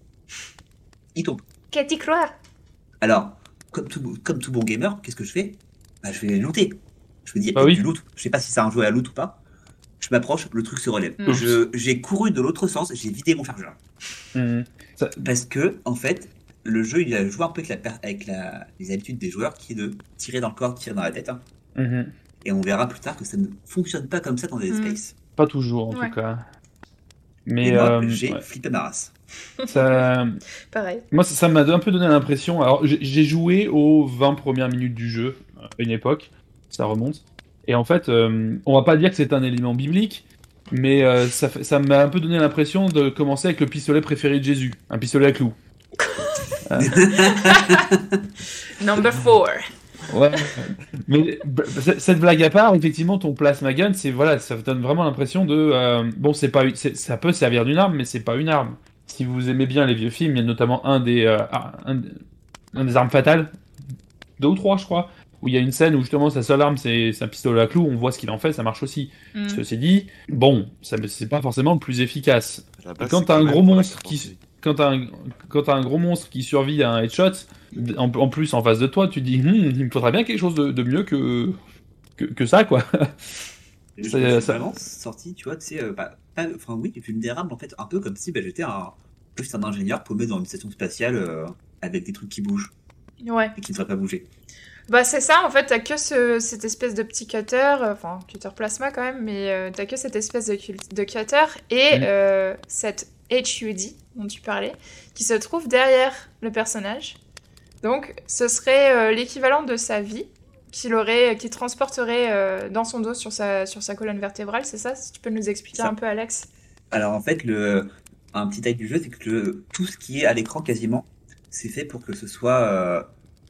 Il tombe. Croix Alors, comme tout, comme tout bon gamer, qu'est-ce que je fais? Bah, Je vais looter. Je me dis, il y a Bah peut-être oui. du loot. Je sais pas si c'est un jouet à loot ou pas. Je m'approche, le truc se relève. Mm. Je- J'ai couru de l'autre sens, j'ai vidé mon chargeur. Ça- Parce que, en fait, le jeu, il a joué un peu avec, la, avec la, les habitudes des joueurs qui est de tirer dans le corps, tirer dans la tête. hein. Mhm. Et on verra plus tard que ça ne fonctionne pas comme ça dans des spaces. Pas toujours en Ouais. tout cas. Et Mais euh, j'ai ouais. flippé ma race. ça, Pareil. moi ça m'a un peu donné l'impression. Alors j'ai- joué aux 20 premières minutes du jeu à une époque, ça remonte. Et en fait, euh, on va pas dire que c'est un élément biblique, mais euh, ça m'a un peu donné l'impression de commencer avec le pistolet préféré de Jésus, un pistolet à clous. Number 4. Ouais. Mais b- c- cette blague à part, effectivement, ton plasma gun, c'est voilà, ça donne vraiment l'impression de euh, bon, c'est pas, ça peut servir d'une arme, mais c'est pas une arme. Si vous aimez bien les vieux films, il y a notamment un des, euh, ah, un, un des armes fatales, deux ou trois, je crois, où il y a une scène où justement sa seule arme c'est un pistolet à clous. On voit ce qu'il en fait, ça marche aussi. Mm. Ceci dit, bon, ça c'est pas forcément le plus efficace. Base, quand t'as un gros monstre qui-. Quand t'as un, quand t'as un gros monstre qui survit à un headshot, en, en plus en face de toi, tu te dis, Hmm, il me faudrait bien quelque chose de, de mieux que, que, que ça, quoi. Suis ça- vraiment sorti, tu vois, tu sais, euh, bah, pas- enfin oui, vulnérable en fait, un peu comme si bah, j'étais un, juste un ingénieur paumé dans une station spatiale euh, avec des trucs qui bougent Ouais. et qui ne devraient pas bouger. Bah c'est ça, en fait, t'as que ce- cette espèce de petit cutter, euh, enfin cutter plasma quand même, mais euh, t'as que cette espèce de, cutter et Mm. euh, cette HUD dont tu parlais, qui se trouve derrière le personnage. Donc ce serait euh, l'équivalent de sa vie qu'il aurait, qu'il transporterait euh, dans son dos sur sa, sur sa colonne vertébrale, c'est ça Si tu peux nous expliquer Ça. un peu, Alex? Alors en fait, le, un petit taille du jeu, c'est que le, tout ce qui est à l'écran quasiment, c'est fait pour que ce soit euh,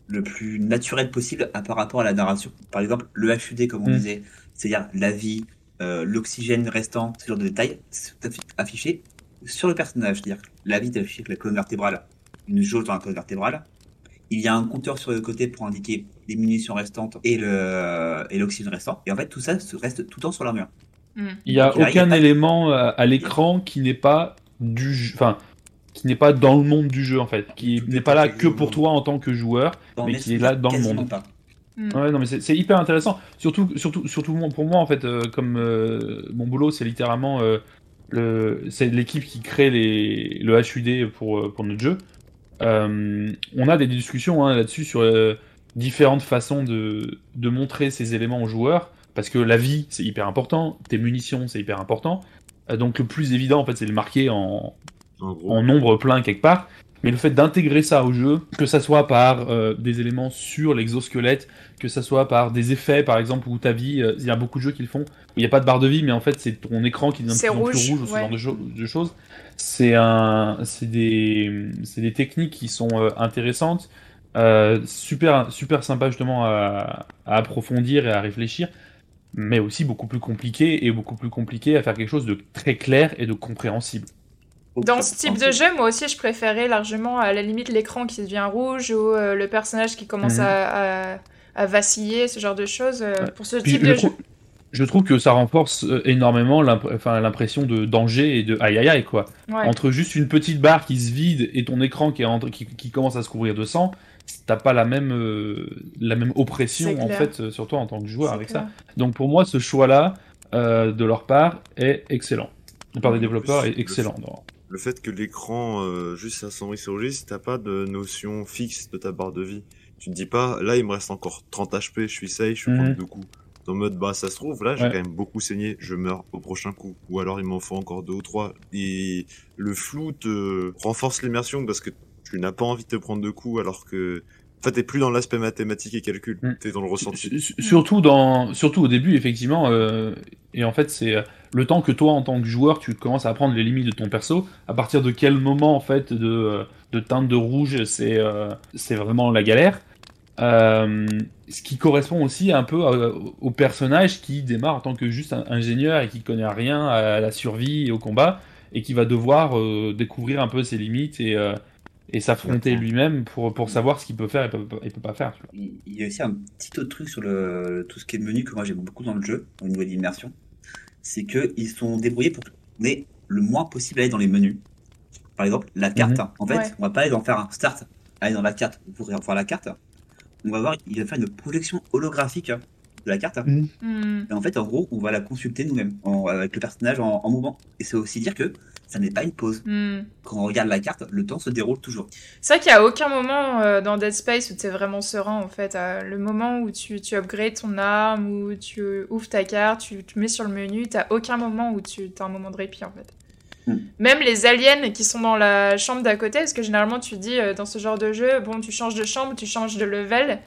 le plus naturel possible à, par rapport à la narration. Par exemple, le HUD, comme on Mm. disait, c'est-à-dire la vie, euh, l'oxygène restant, ce genre de détails, c'est affi- affiché sur le personnage. C'est-à-dire que la vie est affichée avec la colonne vertébrale une jauge dans la colonne vertébrale. Il y a un compteur sur le côté pour indiquer les munitions restantes et le et l'oxygène restant. Et en fait, tout ça se reste tout le temps sur l'armure. Hmm. Il y a Donc là, il y a aucun pas- élément euh, à l'écran qui n'est pas du jeu, enfin, qui n'est pas dans le monde du jeu en fait, qui n'est est pas là que pour toi en tant que joueur. Dans Mais qui est là dans le monde. pas. Hmm. Ouais, non mais c'est hyper intéressant. Surtout, surtout, surtout pour moi en fait, euh, comme euh, mon boulot c'est littéralement euh, le, c'est l'équipe qui crée les, le HUD pour euh, pour notre jeu. Euh, on a des discussions hein, là-dessus sur euh, différentes façons de, de montrer ces éléments aux joueurs, parce que la vie c'est hyper important, tes munitions c'est hyper important. Euh, donc le plus évident en fait c'est de le marquer en, En gros. en nombre plein quelque part. Mais le fait d'intégrer ça au jeu, que ça soit par euh, des éléments sur l'exosquelette, que ça soit par des effets, par exemple, où ta vie, euh, il y a beaucoup de jeux qui le font, où il n'y a pas de barre de vie, mais en fait c'est ton écran qui devient de plus en plus rouge, rouge ou ce ouais. genre de, cho- de choses. C'est un, c'est des, c'est des techniques qui sont euh, intéressantes, super, super sympa justement à, à approfondir et à réfléchir, mais aussi beaucoup plus compliqué et beaucoup plus compliqué à faire quelque chose de très clair et de compréhensible. Dans ce type de jeu, moi aussi, je préférais largement à la limite l'écran qui devient rouge ou euh, le personnage qui commence Mhm. à, à- à vaciller, ce genre de choses. euh, Ouais. Pour ce Puis type je, de jeu. je trouve que ça renforce euh, énormément l'impression de danger et de aïe aïe aïe quoi. Ouais. Entre juste une petite barre qui se vide et ton écran qui, est en- qui, qui commence à se couvrir de sang, t'as pas la même, euh, la même oppression en fait sur toi en tant que joueur avec clair. ça. Donc pour moi, ce choix-là euh, de leur part est excellent. De la part des développeurs est le excellent. Le fait que l'écran euh, juste s'assombrit sur le si t'as pas de notion fixe de ta barre de vie. Tu te dis pas, là il me reste encore 30 HP, je suis safe, je Mhm. prendre deux coups. Dans le mode, bah ça se trouve, là j'ai Ouais. quand même beaucoup saigné, je meurs au prochain coup. Ou alors il m'en faut encore deux ou trois. Et le flou te renforce l'immersion parce que tu n'as pas envie de te prendre deux coups alors que... En fait, t'es plus dans l'aspect mathématique et calcul, Mhm. t'es dans le ressenti. Su- su- Surtout, dans, surtout au début, effectivement. euh, et en fait, c'est euh, le temps que toi, en tant que joueur, tu commences à apprendre les limites de ton perso. À partir de quel moment, en fait, de, euh, de teinte de rouge, c'est euh, c'est vraiment la galère. Euh, ce qui correspond aussi un peu au personnage qui démarre en tant que juste un ingénieur et qui connaît rien à la survie et au combat et qui va devoir euh, découvrir un peu ses limites et, euh, et s'affronter lui-même pour, pour savoir ce qu'il peut faire et peut, et peut pas faire. tu vois. Il y a aussi un petit autre truc sur le, tout ce qui est menu que moi j'aime beaucoup dans le jeu, au niveau de l'immersion. C'est qu'ils sont débrouillés pour qu'on ait le moins possible à aller dans les menus. Par exemple, la carte. Mhm. En fait, Ouais. on va pas aller en faire un start, aller dans la carte pour voir la carte. On va voir, il va faire une projection holographique de la carte. Hmm. Et en fait, en gros, on va la consulter nous-mêmes, en- avec le personnage en, en mouvement. Et c'est aussi dire que ça n'est pas une pause. Hmm. Quand on regarde la carte, le temps se déroule toujours. C'est vrai qu'il n'y a aucun moment euh, dans Dead Space où tu es vraiment serein en fait. Euh, le moment où tu, tu upgrades ton arme, où tu ouvres ta carte, tu te mets sur le menu, t'as aucun moment où tu as un moment de répit en fait. Hmm. Même les aliens qui sont dans la chambre d'à côté, parce que généralement tu dis euh, dans ce genre de jeu, bon tu changes de chambre, tu changes de level,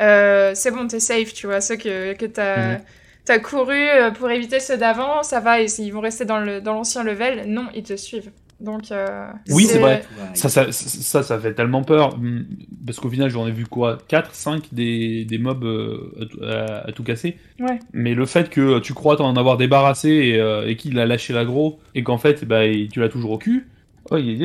euh, c'est bon t'es safe, tu vois, ceux que, que t'as... Mhm. T'as couru euh, pour éviter ceux d'avant, ça va, ils vont rester dans le- dans l'ancien level. Non, ils te suivent. Donc, euh, Oui, c'est vrai. Ça, ça, ça, ça fait tellement peur. hum, Parce qu'au final, j'en ai vu quoi 4, 5 des, des mobs euh, à tout- à, à tout casser. Ouais. Mais le fait que tu crois t'en avoir débarrassé et, euh, et qu'il a lâché l'agro et qu'en fait, bah, il- tu l'as toujours au cul. Oh, y-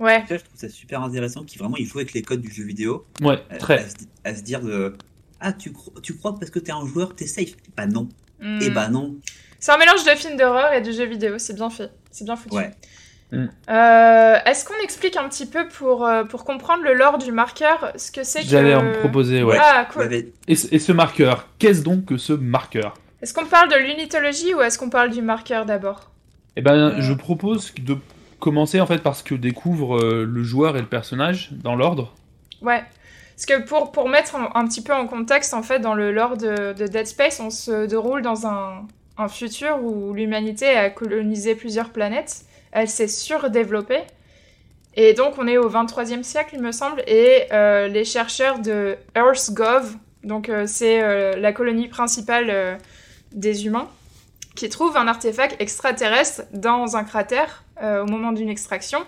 Ouais, Ça, je trouve ça super intéressant qui vraiment il joue avec les codes du jeu vidéo Ouais, à, très. à se, à se dire de ah tu, cro- tu crois parce que t'es un joueur t'es safe bah non Hmm. et bah non C'est un mélange de film d'horreur et de jeu vidéo, c'est bien fait, c'est bien foutu. ouais Mm. Euh, Est-ce qu'on explique un petit peu pour, euh, pour comprendre le lore du marqueur, ce que c'est que... J'allais en proposer, ouais. Ah, cool. Et, ce- et ce marqueur, qu'est-ce donc que ce marqueur? Est-ce qu'on parle de l'unitologie ou est-ce qu'on parle du marqueur d'abord? Eh ben, Euh. je propose de commencer en fait par ce que découvre le joueur et le personnage dans l'ordre. Ouais. Parce que pour, mettre un, petit peu en contexte, en fait, dans le lore de, de Dead Space, on se déroule dans un, futur où l'humanité a colonisé plusieurs planètes. Elle s'est surdéveloppée. Et donc, on est au 23e siècle, il me semble, et euh, les chercheurs de EarthGov, donc euh, c'est euh, la colonie principale des humains, qui trouvent un artefact extraterrestre dans un cratère au moment d'une extraction,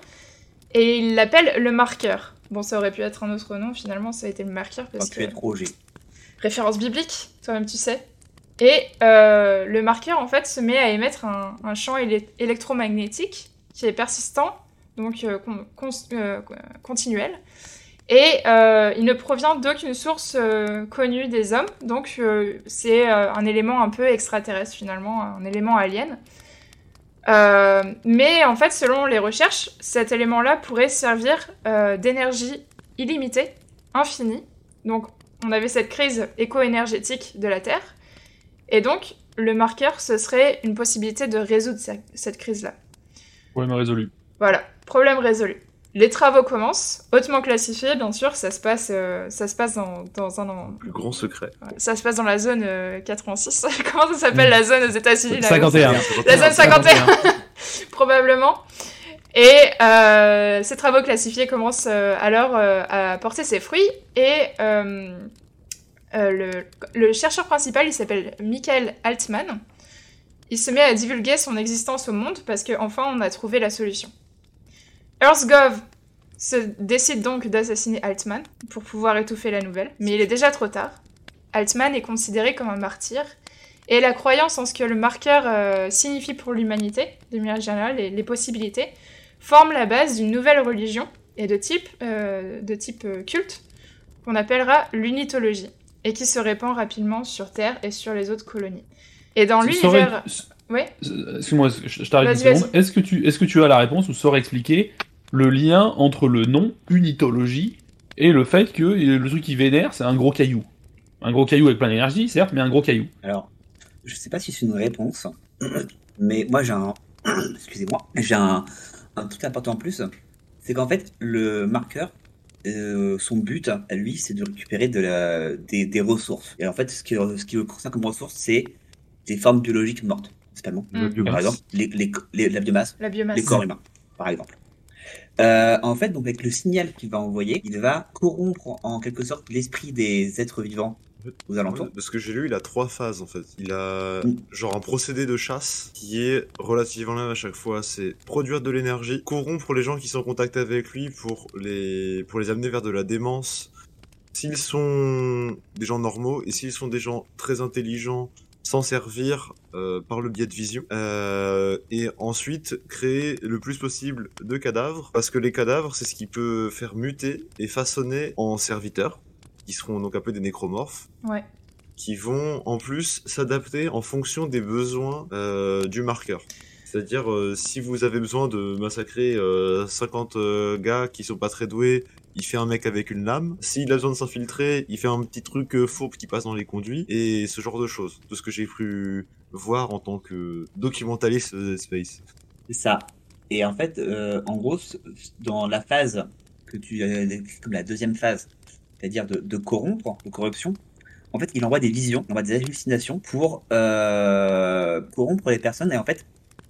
et ils l'appellent le marqueur. Bon, ça aurait pu être un autre nom, finalement, ça a été le marqueur parce que G. référence biblique, toi-même tu sais. Et euh, le marqueur, en fait, se met à émettre un, un champ électromagnétique qui est persistant. donc euh, con- euh, continuel. Et il ne provient d'aucune source connue des hommes, donc c'est un élément un peu extraterrestre finalement, un élément alien. Euh, mais en fait, selon les recherches, cet élément-là pourrait servir euh, d'énergie illimitée, infinie. Donc, on avait cette crise éco-énergétique de la Terre. Et donc, le marqueur, ce serait une possibilité de résoudre ce- cette crise-là. Problème résolu. Voilà, problème résolu. Les travaux commencent, hautement classifiés, bien sûr, ça se passe, euh, ça se passe dans, dans un... Plus grand secret. Ça se passe dans la zone euh, 86. Comment ça s'appelle la zone aux États-Unis là, 51. La zone 51. probablement. Et euh, ces travaux classifiés commencent euh, alors euh, à porter ses fruits et euh, euh, le, le chercheur principal, il s'appelle Michael Altman. Il se met à divulguer son existence au monde parce qu'enfin on a trouvé la solution. EarthGov se décide donc d'assassiner Altman pour pouvoir étouffer la nouvelle, mais il est déjà trop tard. Altman est considéré comme un martyr et la croyance en ce que le marqueur euh, signifie pour l'humanité, de manière générale, les, les possibilités, forme la base d'une nouvelle religion et de type, euh, de type euh, culte qu'on appellera l'unitologie et qui se répand rapidement sur Terre et sur les autres colonies. Et dans l'univers... Excuse-moi, je t'arrête une seconde. Est-ce que, tu, est-ce que tu as la réponse ou saurais expliquer le lien entre le nom unitologie et le fait que le truc qui vénère, c'est un gros caillou Un gros caillou avec plein d'énergie, certes, mais un gros caillou. Alors, je sais pas si c'est une réponse, mais moi j'ai un. Excusez-moi, j'ai un, un truc important en plus. C'est qu'en fait, le marqueur, euh, son but à lui, c'est de récupérer de la, des, des ressources. Et en fait, ce qui, ce qui concerne comme ressources, c'est des formes biologiques mortes, principalement. Mm. Le Par exemple, les, les, les- la biomasse, La biomasse. les corps humains, par exemple. Euh, en fait, donc avec le signal qu'il va envoyer, il va corrompre en quelque sorte l'esprit des êtres vivants aux alentours. Ouais, Parce que j'ai lu, il a trois phases en fait. Il a Mm. genre un procédé de chasse qui est relativement là à chaque fois. C'est produire de l'énergie, corrompre les gens qui sont en contact avec lui pour les pour les amener vers de la démence. S'ils sont des gens normaux et s'ils sont des gens très intelligents, s'en servir euh, par le biais de vision. Euh, et ensuite créer le plus possible de cadavres parce que les cadavres c'est ce qui peut faire muter et façonner en serviteurs qui seront donc un peu des nécromorphes Ouais. qui vont en plus s'adapter en fonction des besoins euh, du marqueur. C'est-à-dire, si vous avez besoin de massacrer euh, 50 euh, gars qui sont pas très doués, il fait un mec avec une lame. S'il a besoin de s'infiltrer, il fait un petit truc euh, fauve qui passe dans les conduits, et ce genre de choses. Tout ce que j'ai pu voir en tant que documentaliste de Space. C'est ça. Et en fait, euh, en gros, dans la phase que tu as comme la deuxième phase, c'est-à-dire de, de corrompre, de corruption, en fait, il envoie des visions, il envoie des hallucinations pour euh, corrompre les personnes. Et en fait,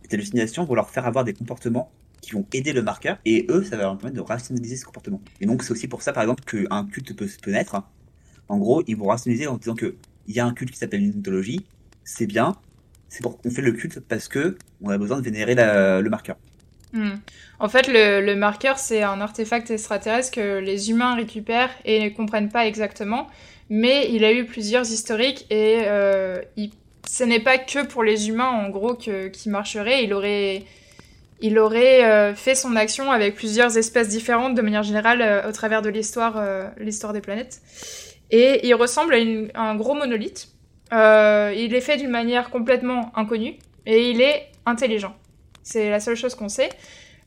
ces hallucinations vont leur faire avoir des comportements qui vont aider le marqueur. Et eux, ça va leur permettre de rationaliser ce comportement. Et donc, c'est aussi pour ça, par exemple, qu'un culte peut, peut naître. En gros, ils vont rationaliser en disant que il y a un culte qui s'appelle une mythologie, c'est bien, c'est pour qu'on fait le culte parce que on a besoin de vénérer le marqueur. Hmm. En fait, le, marqueur, c'est un artefact extraterrestre que les humains récupèrent et ne comprennent pas exactement. Mais il a eu plusieurs historiques et euh, ce n'est pas que pour les humains, en gros, qui marcherait. Il aurait, il aurait euh, fait son action avec plusieurs espèces différentes, de manière générale, euh, au travers de l'histoire euh, l'histoire des planètes. Et il ressemble à, un gros monolithe. Il est fait d'une manière complètement inconnue et il est intelligent. C'est la seule chose qu'on sait.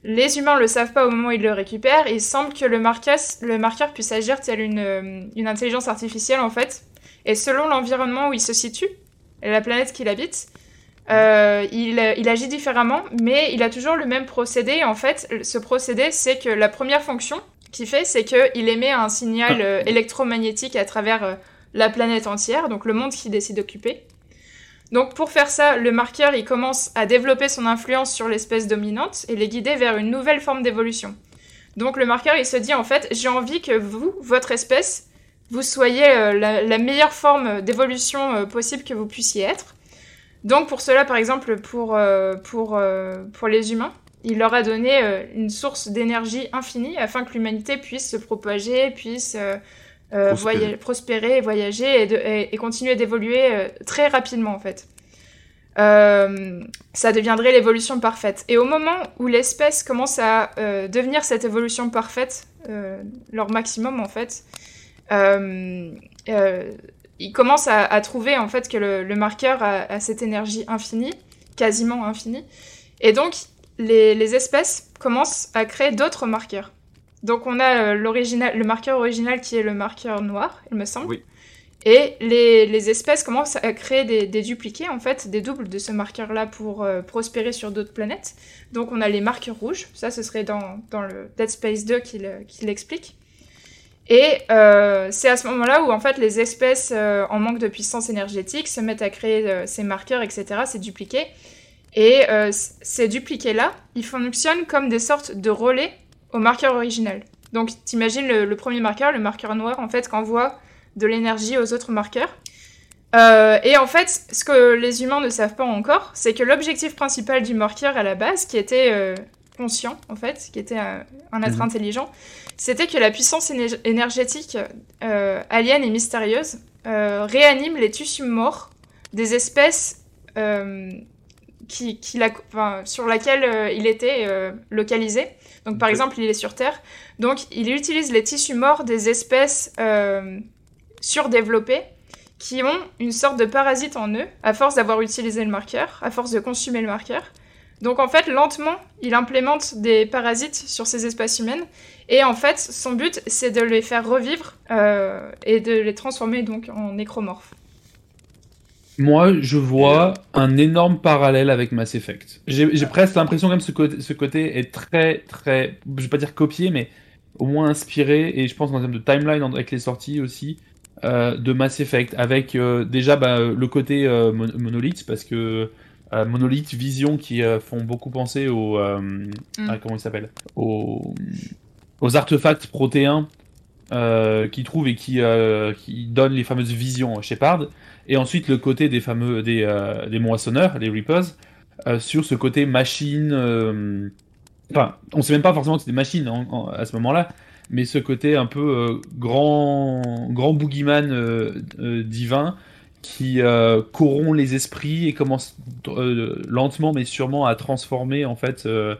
Les humains le savent pas au moment où ils le récupèrent. Il semble que le, marquas- le marqueur puisse agir tel une, une intelligence artificielle en fait. Et selon l'environnement où il se situe, et la planète qu'il habite, euh, il, il agit différemment, mais il a toujours le même procédé. En fait, ce procédé, c'est que la première fonction qu'il fait, c'est qu'il émet un signal euh, électromagnétique à travers euh, la planète entière, donc le monde qu'il décide d'occuper. Donc pour faire ça, le marqueur il commence à développer son influence sur l'espèce dominante et les guider vers une nouvelle forme d'évolution. Donc le marqueur il se dit en fait j'ai envie que vous, votre espèce, vous soyez euh, la, la meilleure forme d'évolution possible que vous puissiez être. Donc pour cela par exemple pour, euh, pour, euh, pour les humains, il leur a donné euh, une source d'énergie infinie afin que l'humanité puisse se propager, puisse Prospérer. voya- prospérer, voyager et, de- et- et continuer d'évoluer très rapidement en fait. ça deviendrait l'évolution parfaite. Et au moment où l'espèce commence à devenir cette évolution parfaite, leur maximum en fait, euh, ils commencent à, à trouver en fait que le, le marqueur a, a cette énergie infinie, quasiment infinie, et donc les, les espèces commencent à créer d'autres marqueurs. Donc on a euh, l'original, le marqueur original qui est le marqueur noir, il me semble. Oui. Et les, les espèces commencent à créer des, des dupliqués, en fait, des doubles de ce marqueur-là pour euh, prospérer sur d'autres planètes. Donc on a les marqueurs rouges, ça ce serait dans, dans le Dead Space 2 qui le- qui l'explique. Et euh, c'est à ce moment-là où en fait les espèces euh, en manque de puissance énergétique se mettent à créer euh, ces marqueurs, etc., ces dupliqués. Et ces dupliqués-là, ils fonctionnent comme des sortes de relais au marqueur original. Donc t'imagines le, le premier marqueur, le marqueur noir, en fait, qu'envoie de l'énergie aux autres marqueurs. Et en fait, ce que les humains ne savent pas encore, c'est que l'objectif principal du marqueur à la base, qui était conscient, en fait, qui était un, un être Mhm. intelligent, c'était que la puissance éner- énergétique euh, alien et mystérieuse euh, réanime les tissus morts des espèces euh, qui, qui la- enfin, sur laquelle euh, il était localisé. Donc, par exemple, il est sur Terre. Donc, il utilise les tissus morts des espèces surdéveloppées qui ont une sorte de parasite en eux, à force d'avoir utilisé le marqueur, à force de consommer le marqueur. Donc en fait, lentement, il implémente des parasites sur ces espèces humaines, et en fait, son but, c'est de les faire revivre euh, et de les transformer donc en nécromorphes. Moi, je vois un énorme parallèle avec Mass Effect. J'ai presque l'impression que ce côté, ce côté est très, très, je vais pas dire copié, mais au moins inspiré, et je pense en termes de timeline avec les sorties aussi, euh, de Mass Effect, avec euh, déjà bah, le côté euh, mon- Monolith, parce que euh, Monolith, Vision, qui euh, font beaucoup penser aux... euh, ah, comment il s'appelle aux, aux artefacts protéins euh, qu'ils trouvent et qui, qui donnent les fameuses visions Shepard et ensuite le côté des fameux des, des moissonneurs, les Reapers, sur ce côté machine. Enfin, on sait même pas forcément que c'est des machines en- en- à ce moment-là, mais ce côté un peu grand grand boogeyman divin qui euh, corrompt les esprits et commence euh, lentement mais sûrement à transformer en fait euh,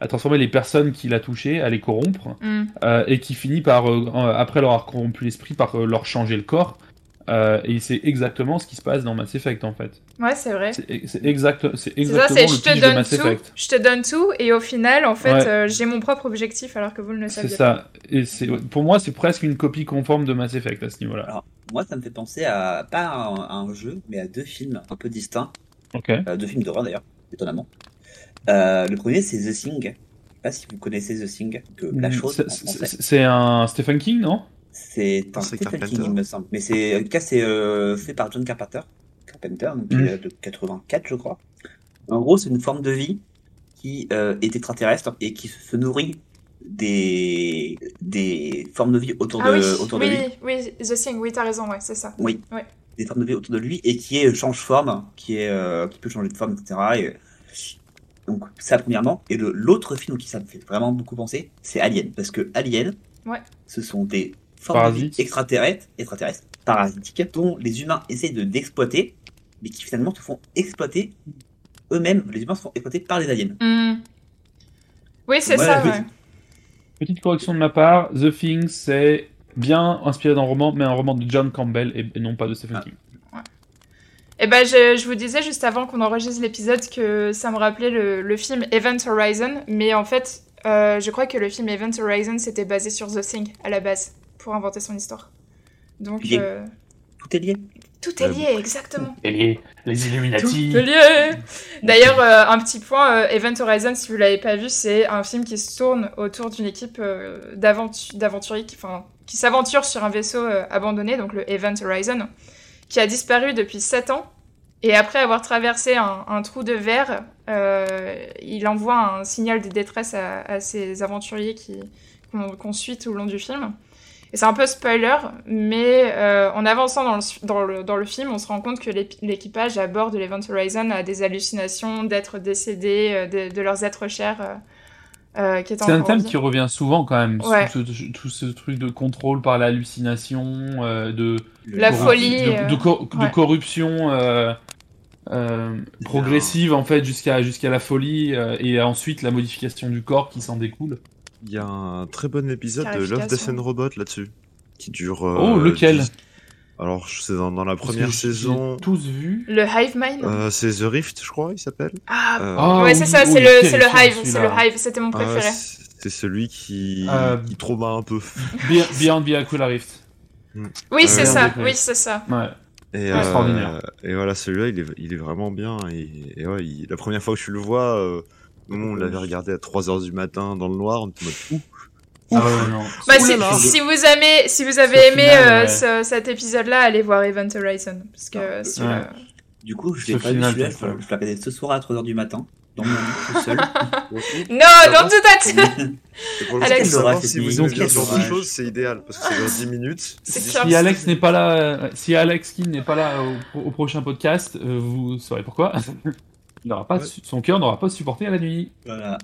à transformer les personnes qu'il a touchées, à les corrompre Mm. et qui finit par, après leur avoir corrompu l'esprit, par leur changer le corps. Euh, et c'est exactement ce qui se passe dans Mass Effect en fait. Ouais, c'est vrai. C'est c'est exact, c'est C'est ça, exactement c'est le je te de donne Mass tout, Effect. je te donne tout, et au final, en fait, Ouais. euh, j'ai mon propre objectif alors que vous ne le C'est saviez pas. ça. Et c'est pour moi c'est presque une copie conforme de Mass Effect à ce niveau-là. Alors, moi, ça me fait penser à, pas à un, à un jeu, mais à deux films un peu distincts. Ok. Euh, deux films d'horreur d'ailleurs, étonnamment. Euh, le premier, c'est The Thing. Je sais pas si vous connaissez The Thing, que La Chose C'est- français. C'est c'est un Stephen King, non? C'est un Stephen. King, il me semble. Mais c'est, en tout cas, c'est euh, fait par John Carpenter. Carpenter, donc, qui Mm. est de 84, je crois. En gros, c'est une forme de vie qui euh, est extraterrestre et qui se nourrit des, des formes de vie autour, Ah de, oui, autour de lui. oui, oui, The Thing, oui, t'as raison, ouais, c'est ça. Oui. Des formes de vie autour de lui et qui est change forme, qui est euh, qui peut changer de forme, etc. Et, donc ça premièrement. Et l'autre film qui ça me fait vraiment beaucoup penser, c'est Alien, parce que Alien, Ouais. ce sont des formes de vie Parasites. extraterrestres, extraterrestres, parasitiques, dont les humains essaient de d'exploiter, mais qui finalement se font exploiter eux-mêmes. Les humains se font exploiter par les aliens. Mm. Oui, c'est ça, ouais. Petite correction de ma part, The Thing c'est bien inspiré d'un roman, mais un roman de John Campbell et, non pas de Stephen Ah. King. Et ben, je, je vous disais juste avant qu'on enregistre l'épisode que ça me rappelait le, le film Event Horizon, mais en fait, euh, je crois que le film Event Horizon s'était basé sur The Thing à la base pour inventer son histoire. Donc, Lié. euh, Tout est lié. tout est Ouais, lié, exactement. Et les, les Tout Illuminati. est lié. D'ailleurs, euh, un petit point, euh, Event Horizon, si vous l'avez pas vu, c'est un film qui se tourne autour d'une équipe euh, d'aventu- d'aventuriers qui, qui s'aventure sur un vaisseau euh, abandonné, donc le Event Horizon, qui a disparu depuis 7 ans. Et après avoir traversé un, un trou de verre, euh, il envoie un signal de détresse à, à ces aventuriers qui- qu'on qu'on suit tout le long du film. Et c'est un peu spoiler, mais euh, en avançant dans le, dans, le, dans le film, on se rend compte que l'équipage à bord de l'Event Horizon a des hallucinations d'êtres décédés, euh, de, de leurs êtres chers euh, qui est C'est un thème vie. qui revient souvent quand même, Ouais. tout, ce, tout ce truc de contrôle par l'hallucination, euh, de, La corru- folie, de, de cor- de ouais. corruption euh, euh, progressive en fait jusqu'à jusqu'à la folie euh, et ensuite la modification du corps qui s'en découle. Il y a un très bon épisode de Love, Death and Robot là-dessus, qui dure. euh, Oh, lequel dix- Alors, c'est dans, dans la première saison. tous vu. Le Hive Mind Euh, c'est The Rift, je crois, il s'appelle. Ah, Euh, Ah, ouais, oui, c'est ça, oui, c'est le, le Hive, c'est le Hive, c'était mon Ah, préféré. c'est c'est celui qui, Euh, qui trauma un peu. Be- Beyond the Aquila Rift. oui, c'est ça, oui, c'est ça. Ouais. Et, Extraordinaire. euh, et voilà, celui-là, il est, il est vraiment bien. Et, et ouais, il- la première fois que tu le vois, euh, nous, on l'avait regardé à 3h du matin dans le noir, on était en mode Ah ouais, non. Bah, si, vous aimez, si vous avez aimé final, euh, ouais. ce- cet épisode-là, allez voir Event Horizon. Parce que Ah, Du coup, je l'ai pas vu celui-là, je, l'ai regardé ce soir à 3h du matin, dans mon lit, tout seul. Non, don't do that! Et pour le Alex. savoir si vous aimez ce genre de choses, c'est idéal, parce que c'est dans 10 minutes. Si Alex n'est pas là, euh, si Alex Kin n'est pas là au, au prochain podcast, euh, vous saurez pourquoi. Il n'aura pas son cœur n'aura pas supporté à la nuit. voilà.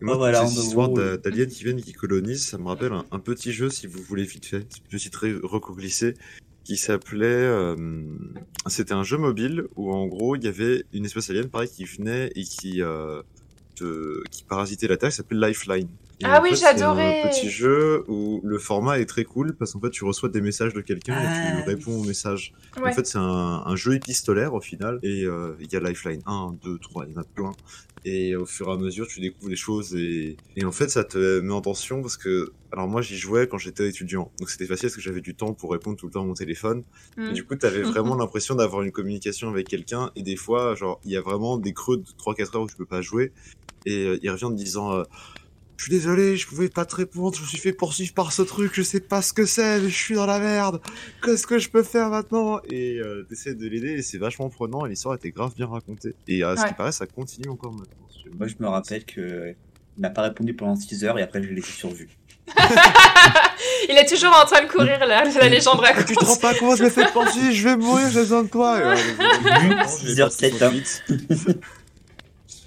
Moi, Oh, voilà, d'a- euh, d'aliens qui viennent, qui colonisent, ça me rappelle un, un petit jeu, si vous voulez vite fait, ré- recoglissé, qui s'appelait... euh, C'était un jeu mobile où, en gros, il y avait une espèce alien, pareil, qui venait et qui, euh, te- qui parasitait la Terre, qui s'appelle Lifeline. Ah oui, fait, c'est j'adorais. un petit jeu où le format est très cool, parce qu'en fait, tu reçois des messages de quelqu'un et Ah, tu réponds aux messages. Ouais. En fait, c'est un, un jeu épistolaire au final, et euh, il y a Lifeline 1, 2, 3, il y en a plein. Et au fur et à mesure, tu découvres les choses, et, et en fait, ça te met en tension parce que, alors moi, j'y jouais quand j'étais étudiant, donc c'était facile parce que j'avais du temps pour répondre tout le temps à mon téléphone. Mm. Et du coup, t'avais vraiment l'impression d'avoir une communication avec quelqu'un, et des fois, genre, il y a vraiment des creux de 3-4 heures où tu peux pas jouer, et euh, il revient en te disant. euh, je suis désolé, je pouvais pas te répondre, je me suis fait poursuivre par ce truc, je sais pas ce que c'est, mais je suis dans la merde. Qu'est-ce que je peux faire maintenant? Et euh, t'essaies de l'aider c'est vachement prenant et l'histoire était grave bien racontée. Et à ce qui paraît, ça continue encore maintenant. Moi, je me rappelle que il n'a pas répondu pendant 6 heures et après je l'ai survu. il est toujours en train de courir là, la légende raconte. Tu te rends pas compte, je me fais poursuivre, je vais mourir, j'ai besoin de toi. 6h07.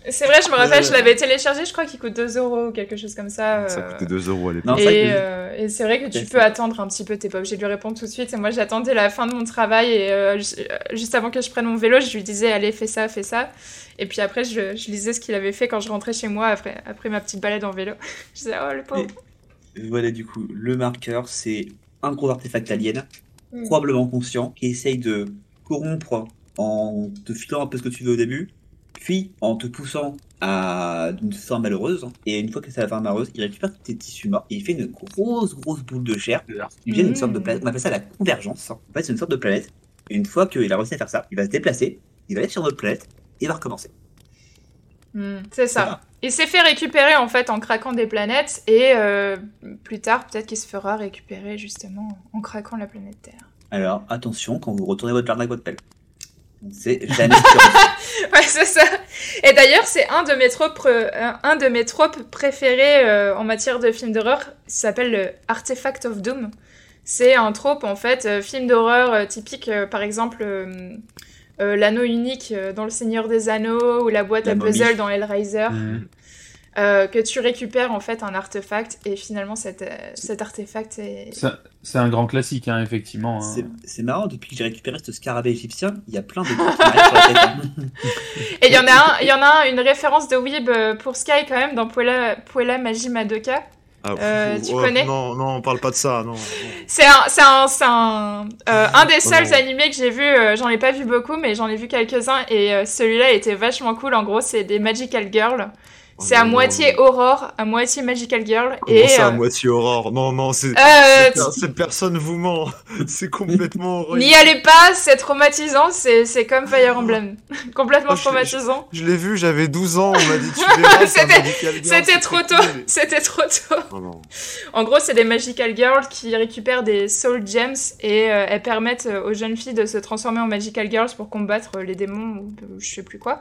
C'est vrai, je me rappelle, Euh, je l'avais téléchargé, je crois qu'il coûte 2 euros ou quelque chose comme ça. Ça euh, coûtait 2 euros à l'époque. Et, euh, et c'est vrai que tu peux attendre un petit peu, t'es pas obligé de lui répondre tout de suite. Et moi, j'attendais la fin de mon travail et euh, ju- euh, juste avant que je prenne mon vélo, je lui disais allez, fais ça, fais ça. Et puis après, je, je lisais ce qu'il avait fait quand je rentrais chez moi après, après ma petite balade en vélo. je disais oh le pauvre. Et voilà, du coup, le marqueur, c'est un gros artefact alien, Mm. probablement conscient, qui essaye de corrompre en te filant un peu ce que tu veux au début, puis en te poussant à une fin malheureuse. Et une fois que c'est la fin malheureuse, il récupère tes tissus morts et il fait une grosse, grosse boule de chair. Il vient d'une sorte de planète. On appelle ça la convergence. En fait, c'est une sorte de planète. Et une fois qu'il a réussi à faire ça, il va se déplacer, il va aller sur notre planète et il va recommencer. Mm, c'est ça. Voilà. Il s'est fait récupérer en fait en craquant des planètes et euh, plus tard, peut-être qu'il se fera récupérer justement en craquant la planète Terre. Alors, attention quand vous retournez votre jardin avec votre pelle. C'est sûr. Ouais, c'est ça. Et d'ailleurs, c'est un de mes tropes, euh, un de mes tropes préférés euh, en matière de film d'horreur. Ça s'appelle le Artifact of Doom. C'est un trope en fait, euh, film d'horreur euh, typique, euh, par exemple euh, euh, l'anneau unique euh, dans Le Seigneur des Anneaux ou la boîte La à momie. puzzle dans Hellraiser. Mhm. Euh, que tu récupères en fait un artefact et finalement cet, euh, cet artefact est... C'est- un grand classique, hein, effectivement. hein. C'est- marrant, depuis que j'ai récupéré ce scarabée égyptien, il y a plein de. Et il y en a un, il y en a un, une référence de Weeb euh, pour Sky quand même dans Puella, Puella Magi Madoka. Ah, Euh, tu oh, connais Non, non, on parle pas de ça, non. C'est un, c'est un, c'est un, euh, un des Oh seuls non. animés que j'ai vu. euh, j'en ai pas vu beaucoup, mais j'en ai vu quelques-uns et euh, celui-là était vachement cool. En gros, c'est des Magical Girls. Oh C'est à moitié. Aurore, à moitié Magical Girl. Comment et ça, à euh, moitié aurore? Non, non, c'est. euh, cette- personne vous ment. C'est complètement horrible. N'y allez pas, c'est traumatisant. C'est, c'est comme Fire Emblem, complètement Oh, je- traumatisant. Je l'ai vu, j'avais 12 ans, on m'a dit tu verras. C'était- trop tôt. C'était trop tôt. Oh non. En gros, c'est des Magical Girls qui récupèrent des Soul Gems et euh, elles permettent euh, aux jeunes filles de se transformer en Magical Girls pour combattre les démons ou je sais plus quoi.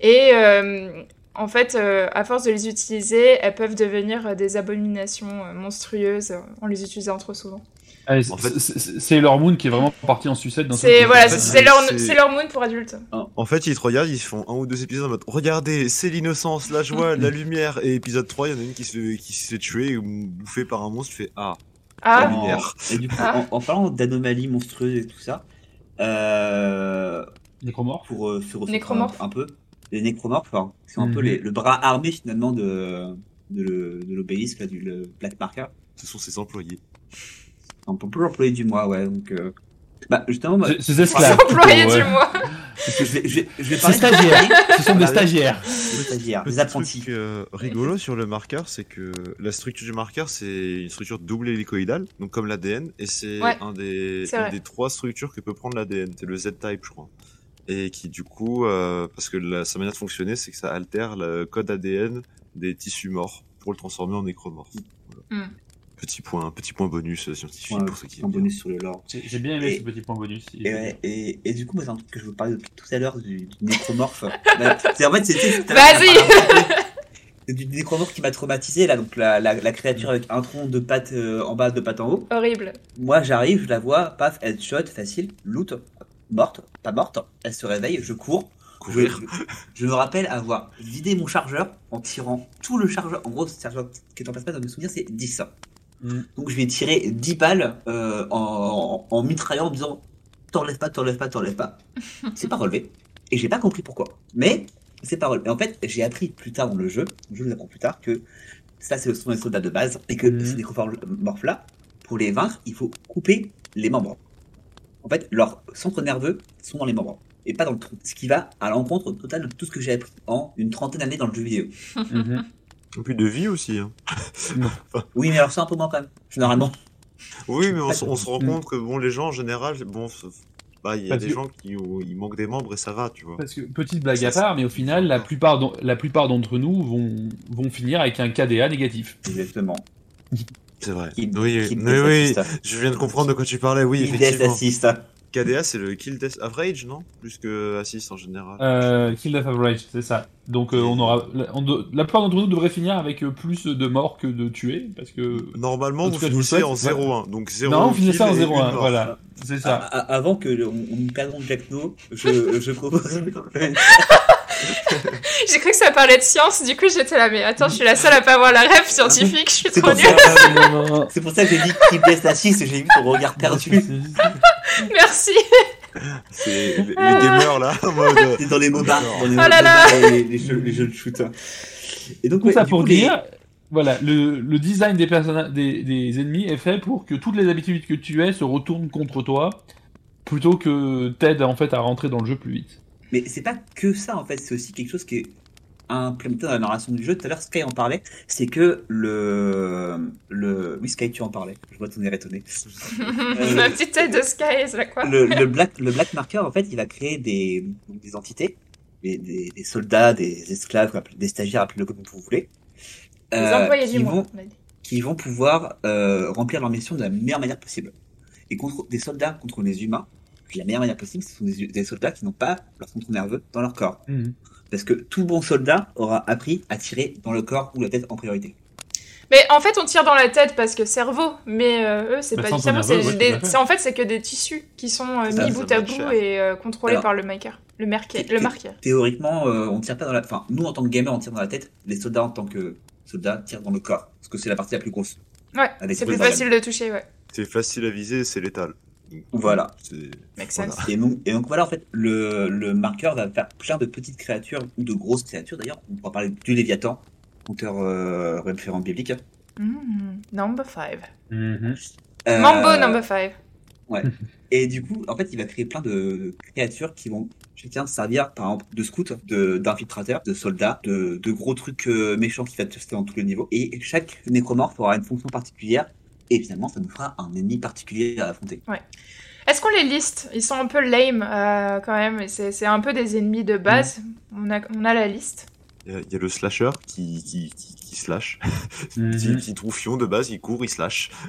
Et euh, en fait, euh, à force de les utiliser, elles peuvent devenir euh, des abominations euh, monstrueuses euh, en les utilisant trop souvent. C'est- En fait- Sailor Moon qui est vraiment parti en sucette dans C'est ce voilà, c'est leur, leur moon pour adultes. En fait, ils te regardent, ils font un ou deux épisodes en mode Regardez, c'est l'innocence, la joie, la lumière. Et épisode 3, il y en a une qui se fait, qui se fait tuer ou bouffée par un monstre. Tu fais Ah, Ah, lumière. Et du coup, Ah. en, en parlant d'anomalies monstrueuses et tout ça, euh, Nécromorphe. pour euh, se un, un peu. Les nécromorphes, hein, c'est un peu Mhm. les- le bras armé finalement de, de, le- de l'obélisque, là, du le Black Marker. Ce sont ses employés. On peut plus l'employé du mois, ouais. Donc, euh, bah, justement, moi, C'est- Ces esclaves. Employé plutôt, du mois. je vais, je vais, je vais Ces parler stagiaires. Ce sont des stagiaires. des stagiaires, des apprentis. truc euh, rigolo sur le marqueur, c'est que la structure du marqueur, c'est une structure double hélicoïdale, donc comme l'ADN, et c'est Ouais, un des, c'est une des trois structures que peut prendre l'ADN. C'est le Z-type, je crois. Et qui, du coup, euh, parce que la, sa manière de fonctionner, c'est que ça altère le code ADN des tissus morts pour le transformer en nécromorphe. Voilà. Hmm. Petit point, petit point bonus euh, scientifique Ouais, pour ceux qui bien. bonus sur le lore. J'ai bien aimé Et- ce petit point bonus. Et, ouais, et, et du coup, moi, c'est un truc que je vous parlais depuis tout à l'heure du, du nécromorphe. Bah, c'est en fait, c'était. c'était- Vas-y. C'est du nécromorphe qui m'a traumatisé, là, donc la, la, la créature avec un tronc de pattes euh, en bas, de pattes en haut. Horrible. Moi, j'arrive, je la vois, paf, headshot, facile, loot, morte, pas morte, elle se réveille, je cours. Je, Courir. je me rappelle avoir vidé mon chargeur en tirant tout le chargeur. En gros, ce chargeur qui est en place dans mes souvenirs, c'est 10. Mm. Donc, je vais tirer 10 balles euh, en, en, en mitraillant en disant T'enlèves pas, t'enlèves pas, t'enlèves pas. c'est pas relevé. Et j'ai pas compris pourquoi. Mais c'est pas relevé. Et en fait, j'ai appris plus tard dans le jeu, je vous apprends plus tard, que ça, c'est sont les soldats de base. Et que Mhm. ces nécromorphes-là, pour les vaincre, il faut couper les membres. En fait, leurs centres nerveux sont dans les membres et pas dans le tronc. Ce qui va à l'encontre total de tout ce que j'ai appris en une trentaine d'années dans le jeu vidéo. Et puis de vie aussi. Hein. Oui, mais alors c'est un peu moins quand même, généralement. Oui, mais on, s- on se rend Mm. compte que bon, les gens en général, bon, bah, il y a Parce des que- gens qui ils manquent des membres et ça va, tu vois. Parce que, petite blague à part, mais au final, la plupart, la plupart d'entre nous vont, vont finir avec un KDA négatif. Exactement. C'est vrai. Qui- oui, qui oui, death oui, je viens de comprendre de quoi tu parlais, oui, Qui death effectivement. assist. KDA, c'est le kill death average, non? Plus que assist en général. Euh, kill death average, c'est ça. Donc euh, on aura, la, on de- la plupart d'entre nous devraient finir avec euh, plus de morts que de tués, parce que Normalement, en vous finissez en souhaite, 0-1. Donc 0 non, on finit ça en kill et 0-1, une mort. voilà, c'est ça. a- Avant que le- on, on Jack No, je, je propose. J'ai cru que ça parlait de science, du coup j'étais là, mais attends, je suis la seule à pas avoir la rêve scientifique, je suis trop nulle. C'est pour ça que j'ai dit qui death assist, j'ai vu ton regard perdu. Merci. C'est les, les gamers là, en mode. euh, C'est dans les MOBA, dans les, Oh là là. et les, les jeux, les jeux de shoot. Et donc, Tout ouais, ça pour coup, les- dire, voilà, le, le design des, personnages, des, des ennemis est fait pour que toutes les habitudes que tu as se retournent contre toi, plutôt que t'aident en fait à rentrer dans le jeu plus vite. Mais c'est pas que ça en fait, c'est aussi quelque chose qui est implémenté dans la narration du jeu. Tout à l'heure, Sky en parlait. C'est que le. le... Oui, Sky, tu en parlais. Je vois ton air étonné. Ma petite tête de Sky, c'est là quoi Le, le, black, le Black Marker, en fait, il va créer des, des entités, des, des, des soldats, des esclaves, des stagiaires, appelez-le comme vous voulez. Les euh, employés qui du qui vont pouvoir euh, remplir leur mission de la meilleure manière possible. Et contre des soldats contre les humains, la meilleure manière possible, ce sont des, des soldats qui n'ont pas leur centre nerveux dans leur corps. Parce que tout bon soldat aura appris à tirer dans le corps ou la tête en priorité. Mais en fait, on tire dans la tête parce que cerveau, mais euh, eux, c'est Bah, pas du cerveau, nerveux, c'est ouais, des- en fait, c'est que des tissus qui sont euh, mis ça bout à bout cher. et euh, contrôlés Alors- par le maker. Le marqueur. Le marqueur. Théoriquement, euh, on tire pas dans la. Enfin, nous en tant que gamer, on tire dans la tête. Les soldats en tant que soldats tirent dans le corps, parce que c'est la partie la plus grosse. Ouais, c'est plus facile de toucher, ouais. C'est facile à viser, c'est létal. Voilà. c'est- Make Voilà. sense. Et donc, et donc voilà, en fait, le, le marqueur va faire plein de petites créatures ou de grosses créatures d'ailleurs. On pourra parler du Léviathan, conteur euh, référent biblique. Mm, number 5. Mhm. Euh, Mambo number 5. Et du coup, en fait, il va créer plein de créatures qui vont chacun servir, par exemple, de scouts, de- d'infiltrateurs, de, soldats, de, de gros trucs euh, méchants qui va tester dans tous les niveaux. Et chaque nécromorphe aura une fonction particulière. Et finalement, ça nous fera un ennemi particulier à affronter. Est-ce qu'on les liste? Ils sont un peu lame euh, quand même. C'est c'est un peu des ennemis de base. On, a, on a la liste. Il y, a- il y a le slasher qui, qui, qui, qui slash. Petit, petit troufion de base, il court, il slash.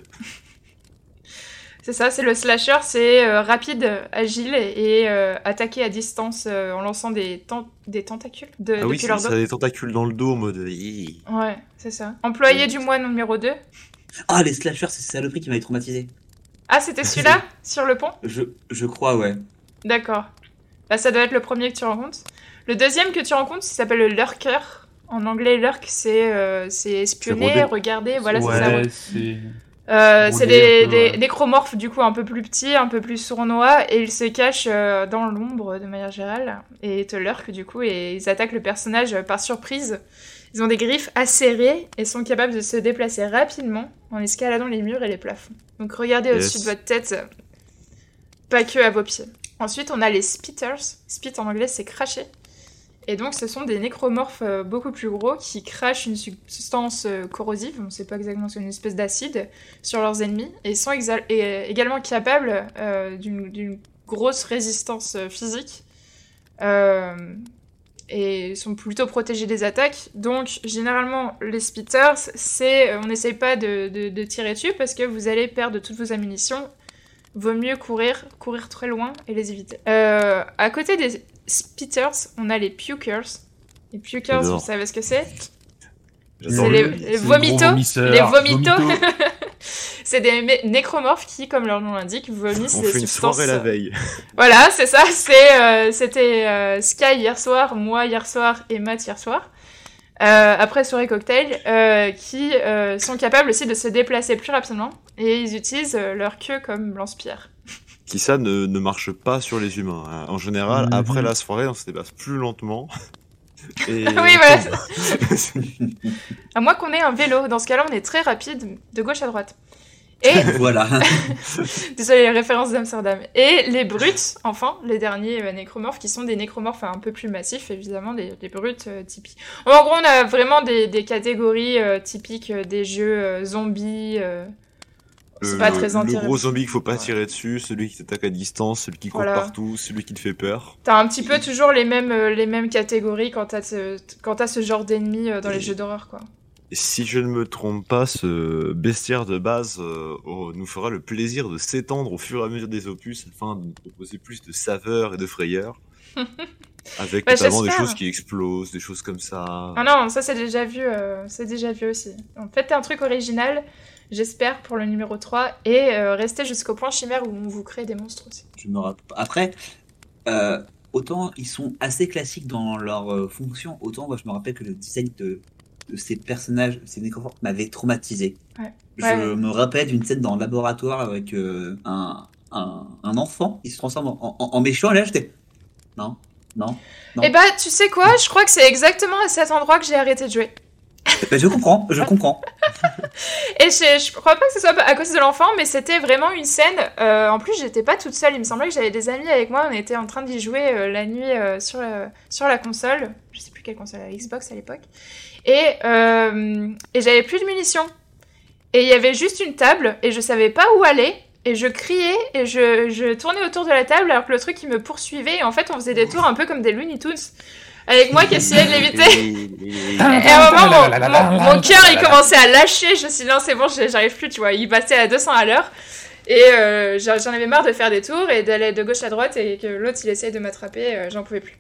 C'est ça, c'est le slasher, c'est euh, rapide, agile et, et, euh, attaquer à distance euh, en lançant des, ten- des tentacules de, Ah oui, ça a des tentacules dans le dos en mode. Hi. Ouais, c'est ça. Employé Ouais. du mois numéro 2. Ah, les slashers, c'est saloperie qui m'avait traumatisé. Ah, c'était celui-là Sur le pont? Je, je crois, ouais. D'accord. Bah, ça doit être le premier que tu rencontres. Le deuxième que tu rencontres, il s'appelle le lurker. En anglais, lurk, c'est euh, c'est espionner, regarder, voilà, c'est ça. ouais, c'est. Euh, c'est des, des ouais. nécromorphes du coup un peu plus petits, un peu plus sournois, et ils se cachent euh, dans l'ombre de manière générale, et te lurkent du coup, et ils attaquent le personnage euh, par surprise. Ils ont des griffes acérées et sont capables de se déplacer rapidement en escaladant les murs et les plafonds. Donc regardez Yes. au-dessus de votre tête, pas que à vos pieds. Ensuite, on a les spitters. Spit en anglais, c'est cracher. Et donc, ce sont des nécromorphes euh, beaucoup plus gros qui crachent une substance euh, corrosive, on ne sait pas exactement, c'est une espèce d'acide, sur leurs ennemis. Et sont et, euh, également capables euh, d'une grosse résistance physique. Euh, et sont plutôt protégés des attaques. Donc, généralement, les spitters, c'est, euh, on n'essaye pas de, de- de tirer dessus parce que vous allez perdre toutes vos ammunitions. Vaut mieux courir, courir très loin et les éviter. Euh, à côté des spitters, on a les pukers. Les pukers, vous savez ce que c'est? C'est le- les, le- les vomitos. Les vomitos. c'est des nécromorphes qui, comme leur nom l'indique, vomissent On des fait une substances. soirée la veille. Voilà, c'est ça. C'est, euh, c'était euh, Sky hier soir, moi hier soir et Matt hier soir. Euh, après soirée cocktail, euh, qui euh, sont capables aussi de se déplacer plus rapidement et ils utilisent euh, leur queue comme lance-pierre. Qui ça ne, ne marche pas sur les humains. hein. En général, Mhm. après la soirée, on se déplace plus lentement. Et Oui, voilà. À moins qu'on ait un vélo, dans ce cas-là, on est très rapide de gauche à droite. Et voilà. Désolé, les références d'Amsterdam. Et les brutes, enfin, les derniers euh, nécromorphes, qui sont des nécromorphes un peu plus massifs, évidemment, des, des brutes euh, typiques. En gros, on a vraiment des, des catégories euh, typiques euh, des jeux zombies. Euh, c'est le, pas très le gros zombie qu'il faut pas Ouais. tirer dessus, celui qui t'attaque à distance, celui qui court Voilà. partout, celui qui te fait peur. T'as un petit peu toujours les mêmes, euh, les mêmes catégories quand t'as ce, quand t'as ce genre d'ennemis euh, dans les Et- jeux d'horreur, quoi. Et si je ne me trompe pas, ce bestiaire de base euh, oh, nous fera le plaisir de s'étendre au fur et à mesure des opus afin de nous proposer plus de saveur et de frayeur. Avec Bah, notamment des choses qui explosent, des choses comme ça. Ah non, ça c'est déjà vu, euh, c'est déjà vu aussi. En fait, un truc original, j'espère, pour le numéro 3, et euh, rester jusqu'au point chimère où on vous crée des monstres aussi. Je me rapp- Après, euh, autant ils sont assez classiques dans leur euh, fonction, autant moi je me rappelle que le design de, de ces personnages, ces nécrophores, m'avait traumatisé. Ouais. Je Ouais. me rappelle d'une scène dans le laboratoire avec euh, un, un, un enfant, il se transforme en, en, en méchant, et là j'étais. Non, non. Non. Et bah, tu sais quoi? Je crois que c'est exactement à cet endroit que j'ai arrêté de jouer. Je comprends, je comprends. Et je, je crois pas que ce soit à cause de l'enfant, mais c'était vraiment une scène. euh, en plus, j'étais pas toute seule. Il me semblait que j'avais des amis avec moi. On était en train d'y jouer euh, la nuit euh, sur, sur la console. Je sais plus quelle console, la Xbox à l'époque. Et, et j'avais plus de munitions. Et il y avait juste une table, et je savais pas où aller. Et je criais, et je, je tournais autour de la table, alors que le truc, il me poursuivait. Et en fait, on faisait des tours un peu comme des Looney Tunes. Avec moi qui essayais de l'éviter. Et à un moment, mon, mon, mon cœur, il commençait à lâcher. Je me suis dit, non, c'est bon, j'arrive plus, tu vois. Il passait à 200 à l'heure. Et euh, j'en avais marre de faire des tours et d'aller de gauche à droite et que l'autre, il essaye de m'attraper. euh, J'en pouvais plus.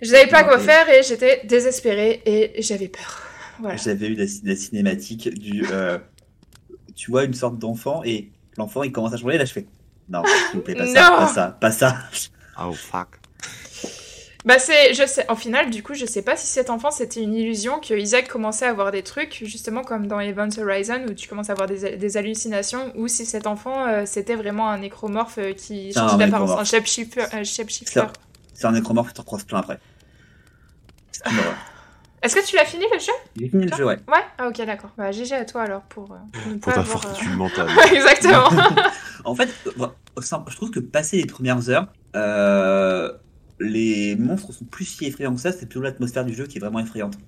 Je savais pas quoi faire et j'étais désespérée et j'avais peur. Voilà. J'avais eu la, la cinématique du. euh, tu vois, une sorte d'enfant et l'enfant il commence à changer. Là, je fais Non, s'il vous plaît, pas ça, pas ça, pas ça. Oh fuck. Bah c'est, je sais, en final, du coup, je sais pas si cet enfant c'était une illusion que Isaac commençait à avoir des trucs, justement comme dans Event Horizon où tu commences à avoir des, des hallucinations, ou si cet enfant euh, c'était vraiment un nécromorphe euh, qui changeait d'apparence, un shapeshifter. C'est un nécromorphe qui t'en croise plein après. C'est une horreur. Est-ce que tu l'as fini le jeu? J'ai fini le jeu, ouais. Ouais? Ah ok d'accord. Bah GG à toi alors pour, euh, pour ne Pour pas ta avoir, euh, fortitude mentale. Exactement. En fait, euh, je trouve que passer les premières heures, euh, les monstres sont plus si effrayants que ça. C'est plutôt l'atmosphère du jeu qui est vraiment effrayante.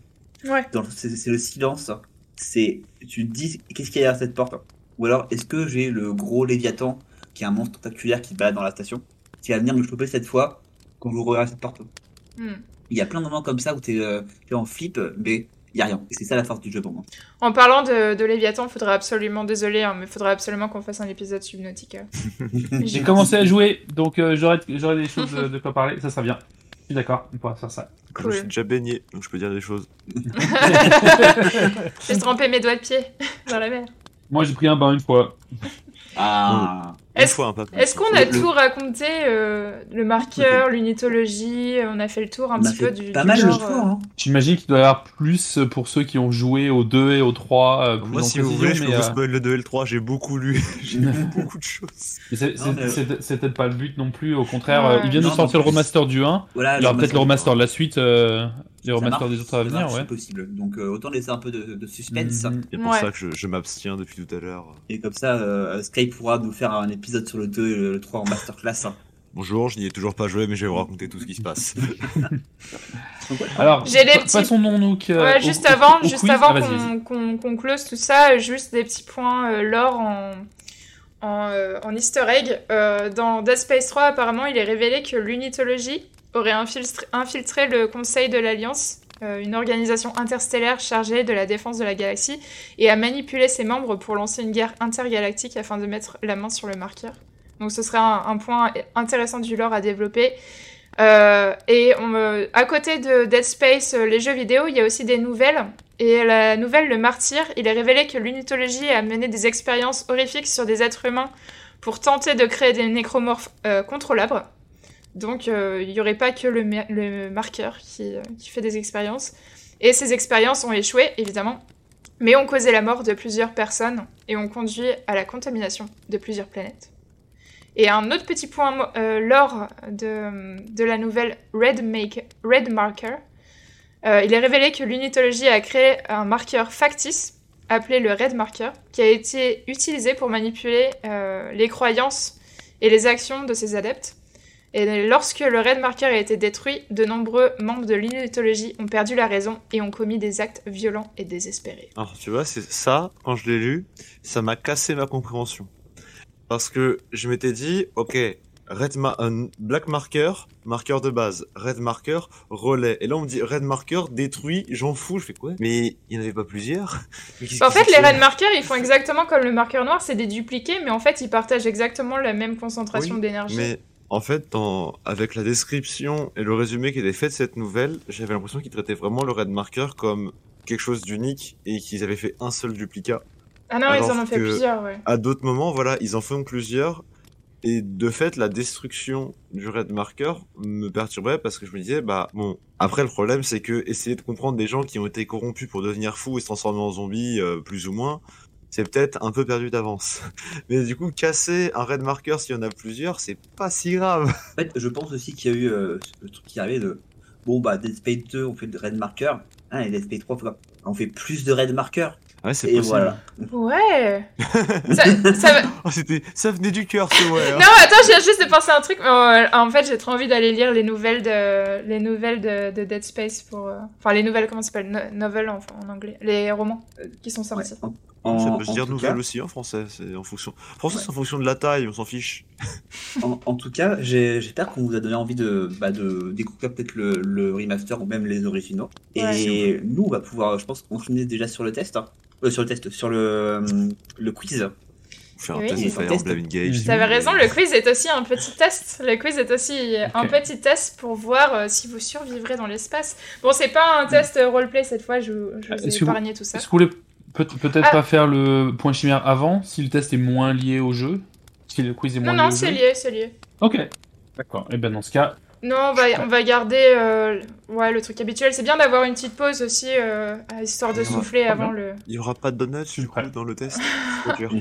ouais. C'est le silence. C'est tu te dis qu'est-ce qu'il y a derrière cette porte? Ou alors est-ce que j'ai le gros Léviathan qui est un monstre tentaculaire qui se balade dans la station qui va venir me choper cette fois quand je regarde cette porte? Hmm. Il y a plein de moments comme ça où t'es euh, t'es en flip, mais il y a rien. Et c'est ça la force du jeu pour moi. En parlant de, de Léviathan, faudrait absolument, désolé, hein, mais faudrait absolument qu'on fasse un épisode subnautica. J'ai commencé à jouer, donc euh, j'aurai j'aurai des choses de quoi parler, ça sera bien. Je suis d'accord, on pourra faire ça. Je Cool. suis déjà baigné, donc je peux dire des choses. J'ai trempé mes doigts de pied dans la mer. Moi j'ai pris un bain une fois. Ah. Est-ce hein, qu'on a Le- tout raconté euh, Le marqueur, l'unitologie, on a fait le tour un petit peu du, pas du mal le genre, tour. euh, Hein. J'imagine qu'il doit y avoir plus pour ceux qui ont joué au 2 et au 3. euh, plus Moi, si vous voulez, je peux mais, vous spoil le 2 et le 3. J'ai beaucoup lu. J'ai lu beaucoup de choses. mais c'est- mais- peut-être pas le but non plus. Au contraire, Ouais. euh, ils viennent de sortir le remaster du 1. Voilà, Il y aura peut-être le remaster de de la suite, euh, les remasters des autres à venir, ouais. C'est possible. Donc euh, autant laisser un peu de, de suspense. Mhm. C'est pour Ouais. ça que je, je m'abstiens depuis tout à l'heure. Et comme ça, euh, Sky pourra nous faire un épisode sur le 2 et le 3 en masterclass. hein. Bonjour, je n'y ai toujours pas joué, mais je vais vous raconter tout ce qui se passe. Alors, J'ai des petits- passons euh, juste au- avant, au juste avant Ah, qu'on qu'on close tout ça, euh, juste des petits points euh, lore en, en, euh, en easter egg. Euh, dans Dead Space 3, apparemment, il est révélé que l'unitologie aurait infiltré, le Conseil de l'Alliance, euh, une organisation interstellaire chargée de la défense de la galaxie, et a manipulé ses membres pour lancer une guerre intergalactique afin de mettre la main sur le marqueur. Donc ce serait un, point intéressant du lore à développer. Euh, et à côté de Dead Space, euh, les jeux vidéo, il y a aussi des nouvelles. Et la nouvelle Le Martyr, il est révélé que l'unitologie a mené des expériences horrifiques sur des êtres humains pour tenter de créer des nécromorphes contrôlables. Donc euh, il n'y aurait pas que le, ma- le marqueur qui, euh, qui fait des expériences. Et ces expériences ont échoué, évidemment, mais ont causé la mort de plusieurs personnes et ont conduit à la contamination de plusieurs planètes. Et un autre petit point euh, lore de, la nouvelle Red, Marker, il est révélé que l'unitologie a créé un marqueur factice appelé le Red Marker, qui a été utilisé pour manipuler les croyances et les actions de ses adeptes. Et lorsque le Red Marker a été détruit, de nombreux membres de l'unitologie ont perdu la raison et ont commis des actes violents et désespérés. Alors, tu vois, c'est ça, quand je l'ai lu, ça m'a cassé ma compréhension. Parce que je m'étais dit, ok, red ma- un black marker, marqueur de base, red marker, relais. Et là, on me dit red marker, détruit, j'en fous, je fais quoi? Mais il n'y en avait pas plusieurs En fait, les Red Markers, ils font exactement comme le marqueur noir, c'est des dupliqués, mais en fait, ils partagent exactement la même concentration Oui, d'énergie. Mais en fait, dans... avec la description et le résumé qui était fait de cette nouvelle, j'avais l'impression qu'ils traitaient vraiment le red marker comme quelque chose d'unique et qu'ils avaient fait un seul duplicat. Ah non, ils en ont fait plusieurs, ouais. À d'autres moments, voilà, ils en font plusieurs. Et de fait, la destruction du red marker me perturbait parce que je me disais, bah bon, après le problème c'est que essayer de comprendre des gens qui ont été corrompus pour devenir fous et se transformer en zombies, euh, plus ou moins, c'est peut-être un peu perdu d'avance. Mais du coup, casser un red marker s'il y en a plusieurs, c'est pas si grave. En fait, je pense aussi qu'il y a eu euh, le truc qui arrivait de bon bah Dead Space 2 on fait de red marker, hein, et Dead Space 3 faut- on fait plus de red marker. Ouais, c'est possible. voilà. Ouais ça, ça va- Oh, c'était, ça venait du cœur, ce ouais. hein. Non, attends, j'ai juste de penser à un truc. Euh, en fait, j'ai trop envie d'aller lire les nouvelles de, les nouvelles de, de Dead Space pour. euh, Enfin, les nouvelles, comment ça s'appelle no Novel en, en anglais. Les romans qui sont Ouais. En, ça peut se dire tout nouvelle cas- aussi en français. C'est en fonction. Français, Ouais. c'est en fonction de la taille, on s'en fiche. En, en tout cas, j'ai- j'espère qu'on vous a donné envie de, bah, de découvrir peut-être le, le remaster ou même les originaux. Ouais. Et nous, on va pouvoir, je pense, continuer déjà sur le test. hein. Euh, sur le test, sur le, le quiz. On fait un Oui. test Fire test. Engage. Vous avez raison, le quiz est aussi un petit test. Le quiz est aussi un petit test pour voir euh, si vous survivrez dans l'espace. Bon, c'est pas un test euh, roleplay cette fois, je, je vous ai vous- épargné tout ça. Est-ce que vous voulez peut- peut-être Ah. pas faire le point chimère avant, si le test est moins lié au jeu Si le quiz est moins Non, lié non, au c'est lié, c'est lié. Ok. D'accord. Et ben dans ce cas, Non, on va, on va garder euh, ouais, le truc habituel. C'est bien d'avoir une petite pause aussi, euh, histoire de souffler avant bien. le. Il y aura pas de donuts du coup dans le test. C'est trop dur.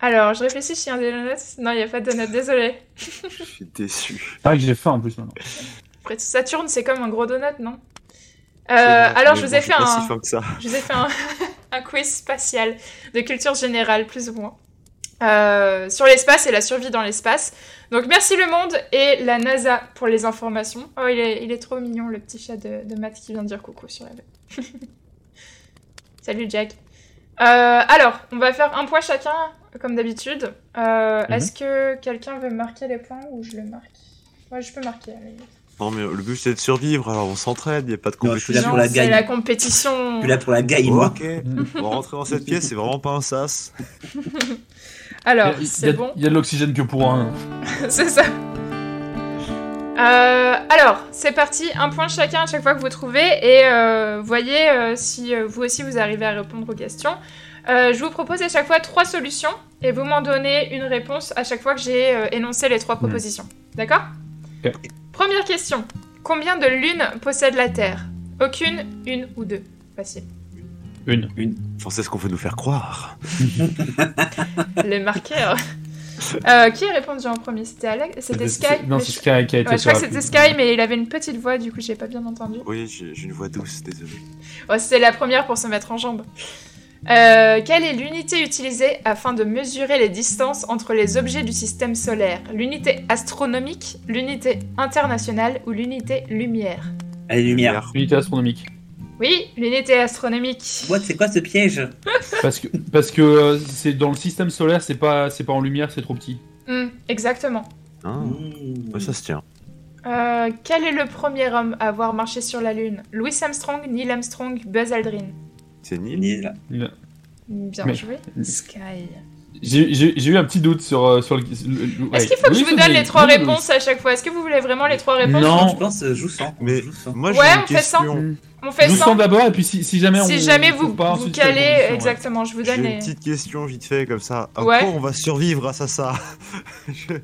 Alors, je réfléchis s'il y a des donuts. Non, il n'y a pas de donuts, désolé. Je suis déçu. c'est vrai que j'ai faim en plus maintenant. Après, Saturne, c'est comme un gros donut, non? Euh, Alors, je vous ai fait un, si fin que ça. je vous ai fait un, un quiz spatial de culture générale, plus ou moins, euh, sur l'espace et la survie dans l'espace. Donc, merci le monde et la NASA pour les informations. Oh, il est, il est trop mignon, le petit chat de, de Matt qui vient de dire coucou sur la web. Salut Jack. Euh, alors, on va faire un point chacun, comme d'habitude. Euh, Mhm. Est-ce que quelqu'un veut marquer les points ou je le marque? Ouais, je peux marquer. allez. Non mais le but c'est de survivre, alors on s'entraide, il n'y a pas de Non, je suis là compétition. pour la la compétition. Je suis là pour la gagne, moi. Ok, on va rentrer dans cette pièce, c'est vraiment pas un sas. Alors, c'est bon. il y a de l'oxygène que pour un. c'est ça. Euh, alors, c'est parti, un point chacun à chaque fois que vous trouvez et euh, voyez euh, si euh, vous aussi vous arrivez à répondre aux questions. Euh, je vous propose à chaque fois trois solutions et vous m'en donnez une réponse à chaque fois que j'ai euh, énoncé les trois propositions. D'accord? Ok. Première question. Combien de lunes possède la Terre? Aucune, une ou deux Facile. Une. Enfin, c'est ce qu'on veut nous faire croire. Les marqueurs. Euh, qui a répondu en premier? C'était Alex C'était Sky Non, c'est Sky qui a été Ouais, je crois que c'était. Sky, mais il avait une petite voix, du coup j'ai pas bien entendu. Oui, j'ai une voix douce, désolé. Oh, C'était la première pour se mettre en jambe. Euh, quelle est l'unité utilisée afin de mesurer les distances entre les objets du système solaire? L'unité astronomique, l'unité internationale ou l'unité lumière? Allez, lumière. Unité astronomique. Oui, l'unité astronomique. What, c'est quoi ce piège? Parce que, parce que euh, c'est dans le système solaire, c'est pas, c'est pas en lumière, c'est trop petit. Hmm, exactement. Ah, Mmh. ouais, ça se tient. Euh, quel est le premier homme à avoir marché sur la Lune? Louis Armstrong, Neil Armstrong, Buzz Aldrin? C'est Neil. Bien Mais- joué. Sky. J'ai j'ai- j'ai eu un petit doute sur, euh, sur le. le- le- Est-ce ouais. qu'il faut que Oui, je vous donne j'ai- les trois réponses à chaque fois? Est-ce que vous voulez vraiment les trois réponses? Non. Je pense, euh, joue sans. Mais joue sans. moi, j'ai Ouais, une on fait ça. question. On fait Nous ça sens d'abord, et puis si, si jamais on. Si jamais trouve vous, pas, vous calez, ouais. exactement, je vous J'ai donne une petite question vite fait comme ça. À Ouais. quoi on va survivre grâce à ça Je-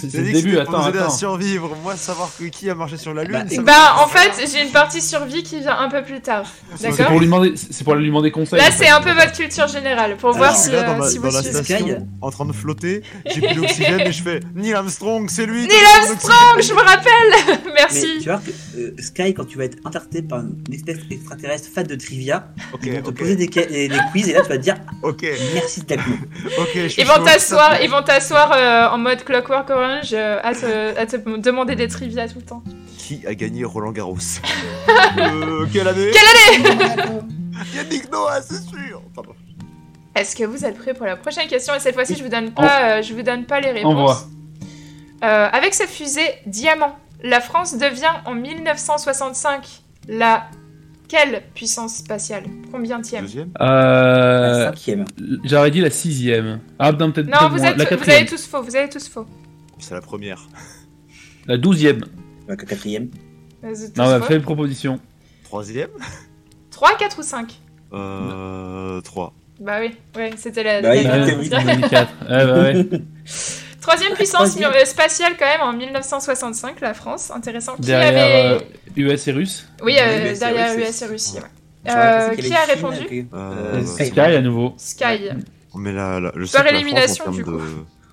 C'est J'ai c'est dit le que début, c'était pour attends, à attends. survivre. Moi, savoir que qui a marché sur la lune. Bah, Bah, en fait, j'ai une partie survie qui vient un peu plus tard. C'est D'accord pour lui demander, c'est pour lui demander conseil. Là, c'est un peu votre culture générale, pour voir Alors, si, là, dans euh, la, si dans vous suivez. en train de flotter, j'ai pris l'oxygène et je fais Neil Armstrong, c'est lui. Neil Armstrong, je me rappelle Merci tu vois que euh, Sky, quand tu vas être interprété par une espèce extraterrestre fan de trivia, Ok, ils vont te poser des, des, des quiz et là tu vas te dire ok, merci de ta clou. ok. je suis Ils vont t'asseoir, ils vont t'asseoir euh, en mode Clockwork Orange euh, à, te, à te demander des trivia tout le temps. Qui a gagné Roland Garros euh, Quelle année Quelle Yannick Noah, c'est sûr. Pardon. Est-ce que vous êtes prêts pour la prochaine question? Et cette fois-ci, je vous donne pas, euh, je vous donne pas les réponses. Envoie. Euh, avec sa fusée Diamant, la France devient en 1965 la quelle puissance spatiale? Combien tième? Deuxième La Euh, cinquième. J'aurais dit la sixième. Ah, non, peut-être Non, peut-être vous, êtes, la vous quatrième. avez tous faux, vous avez tous faux. C'est la première. La douzième. La quatrième. Vous avez tous Non, bah, faux. fais une proposition. Troisième 3, 4 ou 5 Euh. 3. Bah oui, ouais, c'était la, Bah la- oui, Ouais, oui. on a dit quatre. Ouais, bah ouais. troisième puissance Troisième. euh, spatiale quand même en 1965, la France. Intéressant. Qui Derrière avait... euh, US et Russe. Oui, euh, US et derrière Russie. US et Russie. ouais. Euh, qui a Chine répondu Euh, Euh, Et Sky. Sky à nouveau. Sky. Mais la, la- je Par sais élimination, du coup. de-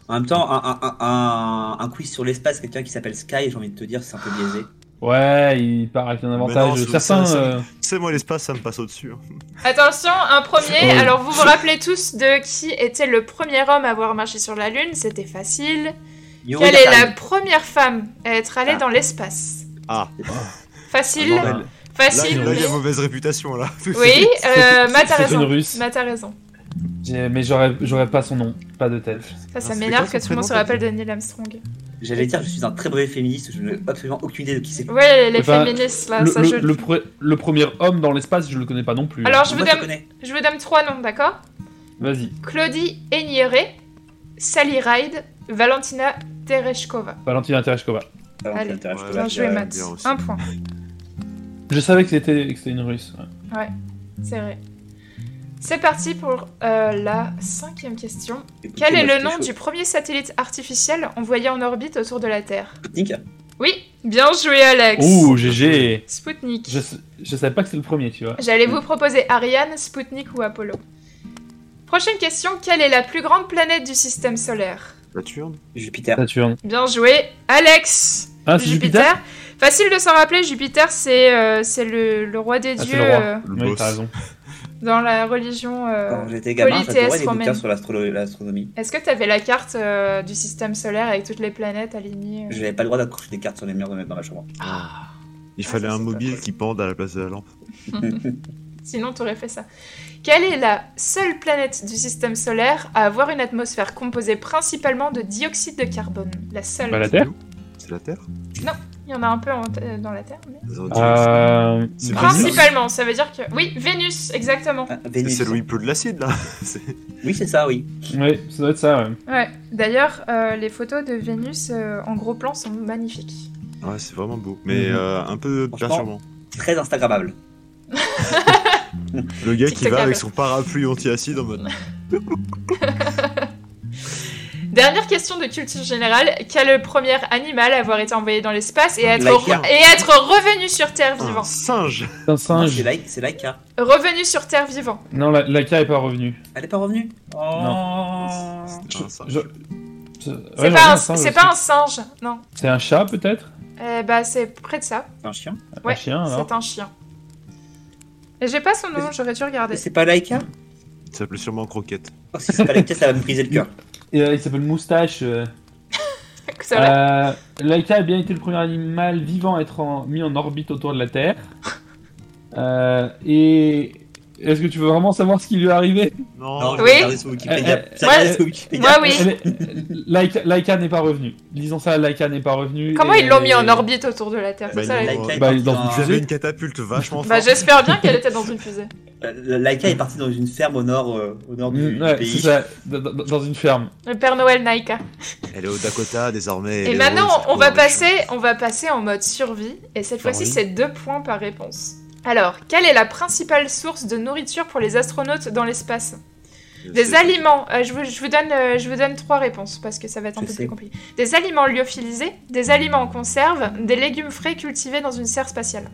En même temps, un, un, un, un quiz sur l'espace, quelqu'un qui s'appelle Sky, j'ai envie de te dire, c'est un peu biaisé. Ouais, il part avec un non, avantage. c'est- euh, sais, moi, l'espace, ça me passe au-dessus. hein. Attention, un premier. Alors, vous vous rappelez tous de qui était le premier homme à avoir marché sur la Lune? C'était facile. Quelle est la première femme à être allée Ah. dans l'espace? Ah, Facile, Ah, facile. il y a- là, il y a mais- mauvaise réputation, là. Oui, euh, Matt a c'est raison. Matt a raison. Mais j'aurais j'aurais pas son nom, pas de tête. Ça, ça Ah, c'est m'énerve que tout le monde se rappelle de Neil Armstrong. J'allais dire, je suis un très mauvais féministe, je n'ai absolument aucune idée de qui c'est. Ouais, les Enfin, féministes, là, le, ça le- je... le pre- le premier homme dans l'espace, je le connais pas non plus. Alors, hein. je vous, Moi, je donne, je vous donne trois noms, d'accord? Vas-y, Claudie Aigneré, Sally Ride, Valentina Tereshkova. Valentina Tereshkova. Ah, Allez. l'intérêt, je te Bien joué, Matt. Un point, Je savais que c'était que c'était une russe. ouais. c'est vrai. C'est parti pour euh, la cinquième question. écoutez, Quel est le nom chaud. du premier satellite artificiel envoyé en orbite autour de la Terre? Sputnik Oui, bien joué Alex. Ouh, GG Sputnik. je, je savais pas que c'était le premier, tu vois. J'allais vous proposer Ariane, Sputnik ou Apollo. Prochaine question, quelle est la plus grande planète du système solaire? Saturne Jupiter. Saturne. Bien joué, Alex. Ah, c'est Jupiter, Facile de s'en rappeler, Jupiter c'est euh, c'est le, le roi des Ah, c'est dieux le roi. euh, Le Oui, boss. t'as raison. Dans la religion. euh, Quand j'étais gamin, j'adorais les bouquins sur l'astronomie. Est-ce que tu avais la carte euh, du système solaire avec toutes les planètes alignées euh? Je n'avais pas le droit d'accrocher des cartes sur les murs de mettre dans la chambre. Il Ah, fallait ça, un mobile qui pende à la place de la lampe. Sinon, tu aurais fait ça. Quelle est la seule planète du système solaire à avoir une atmosphère composée principalement de dioxyde de carbone? La seule. Bah, la Terre C'est la Terre? Il y en a un peu en- euh, dans la Terre. mais- Euh, C'est Principalement, ça veut dire que. Oui, Vénus, exactement. Ah, c'est- il pleut de l'acide, là. Oui, c'est ça, oui. Oui, ça doit être ça, ouais. Ouais. D'ailleurs, euh, les photos de Vénus euh, en gros plan sont magnifiques. Ouais, c'est vraiment beau. Mais Mhm. euh, un peu perturbant. Très Instagrammable. Le gars qui va avec son parapluie anti-acide en mode. Dernière question de culture générale. Quel est le premier animal à avoir été envoyé dans l'espace et être, Laika. et être revenu sur Terre Un vivant singe C'est un Non, singe. C'est Laika. C'est Laika. Revenu sur Terre vivant. Non, la, la est pas revenue. Elle est pas revenue? Oh. Un singe. Je- C'est C'est ouais, pas, un, singe c'est pas un singe, non. C'est un chat peut-être? Eh bah, c'est près de ça. C'est un chien Ouais, Un chien alors c'est un chien. Et j'ai pas son nom, j'aurais dû regarder. Mais c'est pas Laika Il s'appelait sûrement Croquette. Oh, si c'est pas Laika, ça va me briser le cœur. Euh, Il s'appelle Moustache. euh. Vrai. Euh, Laika a bien été le premier animal vivant à être en- mis en orbite autour de la Terre. Euh, et est-ce que tu veux vraiment savoir ce qui lui est arrivé? Non, Non, je Oui. vais regarder sur Wikipédia. Euh, Ça sur Wikipédia. Moi, oui. Laika, Laika n'est pas revenue. Disons ça, Laika n'est pas revenue. Comment et ils l'ont mis en orbite autour de la Terre Bah, C'est ça Laika est Bah, dans une J'avais fusée. une catapulte vachement Bah, forte. j'espère bien qu'elle était dans une fusée. Euh, Laika est partie dans une ferme au nord, euh, au nord du, Mm, du ouais, pays. c'est ça, dans, une ferme. Le Père Noël Naika. Elle est au Dakota désormais. Et maintenant, on va passer, on va passer en mode survie. Et cette fois-ci, c'est deux points par réponse. Alors, quelle est la principale source de nourriture pour les astronautes dans l'espace? Des aliments. euh, je, vous, je vous donne, euh, je vous donne trois réponses parce que ça va être un Je peu sais. plus compliqué. Des aliments lyophilisés, des aliments en conserve, des légumes frais cultivés dans une serre spatiale.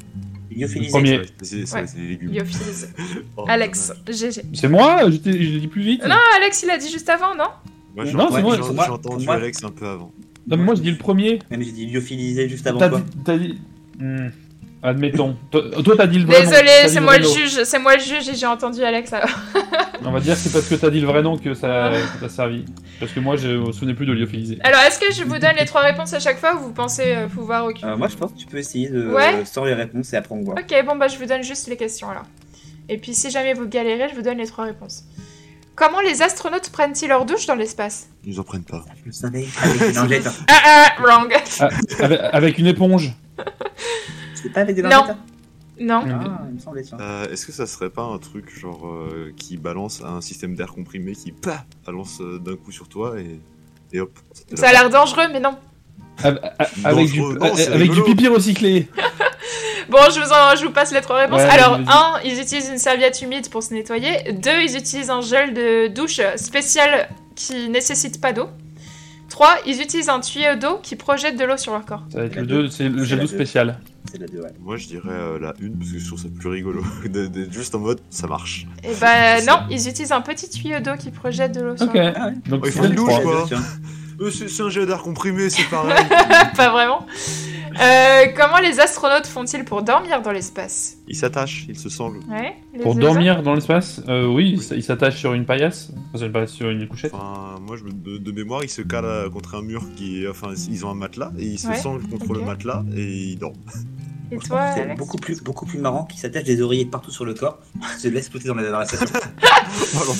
Lyophilisé. Premier. C'est Ouais. des légumes. Lyophilisés. Oh, Alex. GG. C'est moi? Je l'ai dit plus vite Non, Alex, il a dit juste avant, non? Moi, j'ai Non, c'est moi, j'ai- entendu Moi. Alex un peu avant. Non, mais moi je dis le premier. Même j'ai dit lyophilisé juste avant T'as quoi. dit. t'as dit- Hmm, Admettons. Toi, t'as dit le vrai nom. Désolé, c'est moi le nom. juge, c'est moi le juge et j'ai entendu Alex alors. On va dire que c'est parce que t'as dit le vrai nom que ça que t'as servi. Parce que moi je me souvenais plus de lyophilisé. Alors, est-ce que je vous donne les trois réponses à chaque fois ou vous pensez euh, pouvoir occuper? Euh, moi je pense que tu peux essayer de Ouais. sans les réponses et après on voit. Ok, bon bah je vous donne juste les questions alors. Et puis si jamais vous galérez, je vous donne les trois réponses. Comment les astronautes prennent-ils leur douche dans l'espace? Ils en prennent pas. Je le savais. Avec une. Ah ah, wrong. Ah, avec, avec une éponge. C'est pas avec des Non. Non. Ah, il me semblait ça. Euh, Est-ce que ça serait pas un truc genre euh, qui balance un système d'air comprimé qui pa balance euh, d'un coup sur toi et, et hop Ça a l'air dangereux, mais non. Avec, avec du, Dangereux. Non, c'est avec du pipi recyclé. Bon, je vous, en, je vous passe les trois réponses. Ouais, Alors, un, ils utilisent une serviette humide pour se nettoyer. Deux, ils utilisent un gel de douche spécial qui nécessite pas d'eau. Trois, ils utilisent un tuyau d'eau qui projette de l'eau sur leur corps. Ça va être le deux. 2, c'est le C'est gel la d'eau spécial. C'est la 2, ouais. Moi je dirais euh, la une parce que je trouve ça plus rigolo. de- D'être juste en mode ça marche. Et bah C'est non, ils utilisent un petit tuyau d'eau qui projette de l'eau sur Ok. leur ouais. Donc Oh, il c'est faut une les douche, trois. quoi. Euh, c'est un jet d'air comprimé, c'est pareil. Pas vraiment. Euh, comment les astronautes font-ils pour dormir dans l'espace? Il s'attache, il se sangle. Ouais, les Pour dormir dans l'espace, euh, oui, il s- il s'attache sur une paillasse. Enfin, sur une paillasse, sur une couchette. Enfin, moi je de, de mémoire, il se cale euh, contre un mur qui est. Enfin, ils ont un matelas et il se Ouais, sangle contre le matelas et il dort. Et toi, c'est Alex beaucoup plus, beaucoup plus marrant qu'il s'attache des oreillers partout sur le corps. Se laisse flotter dans la, dans la station. Oh.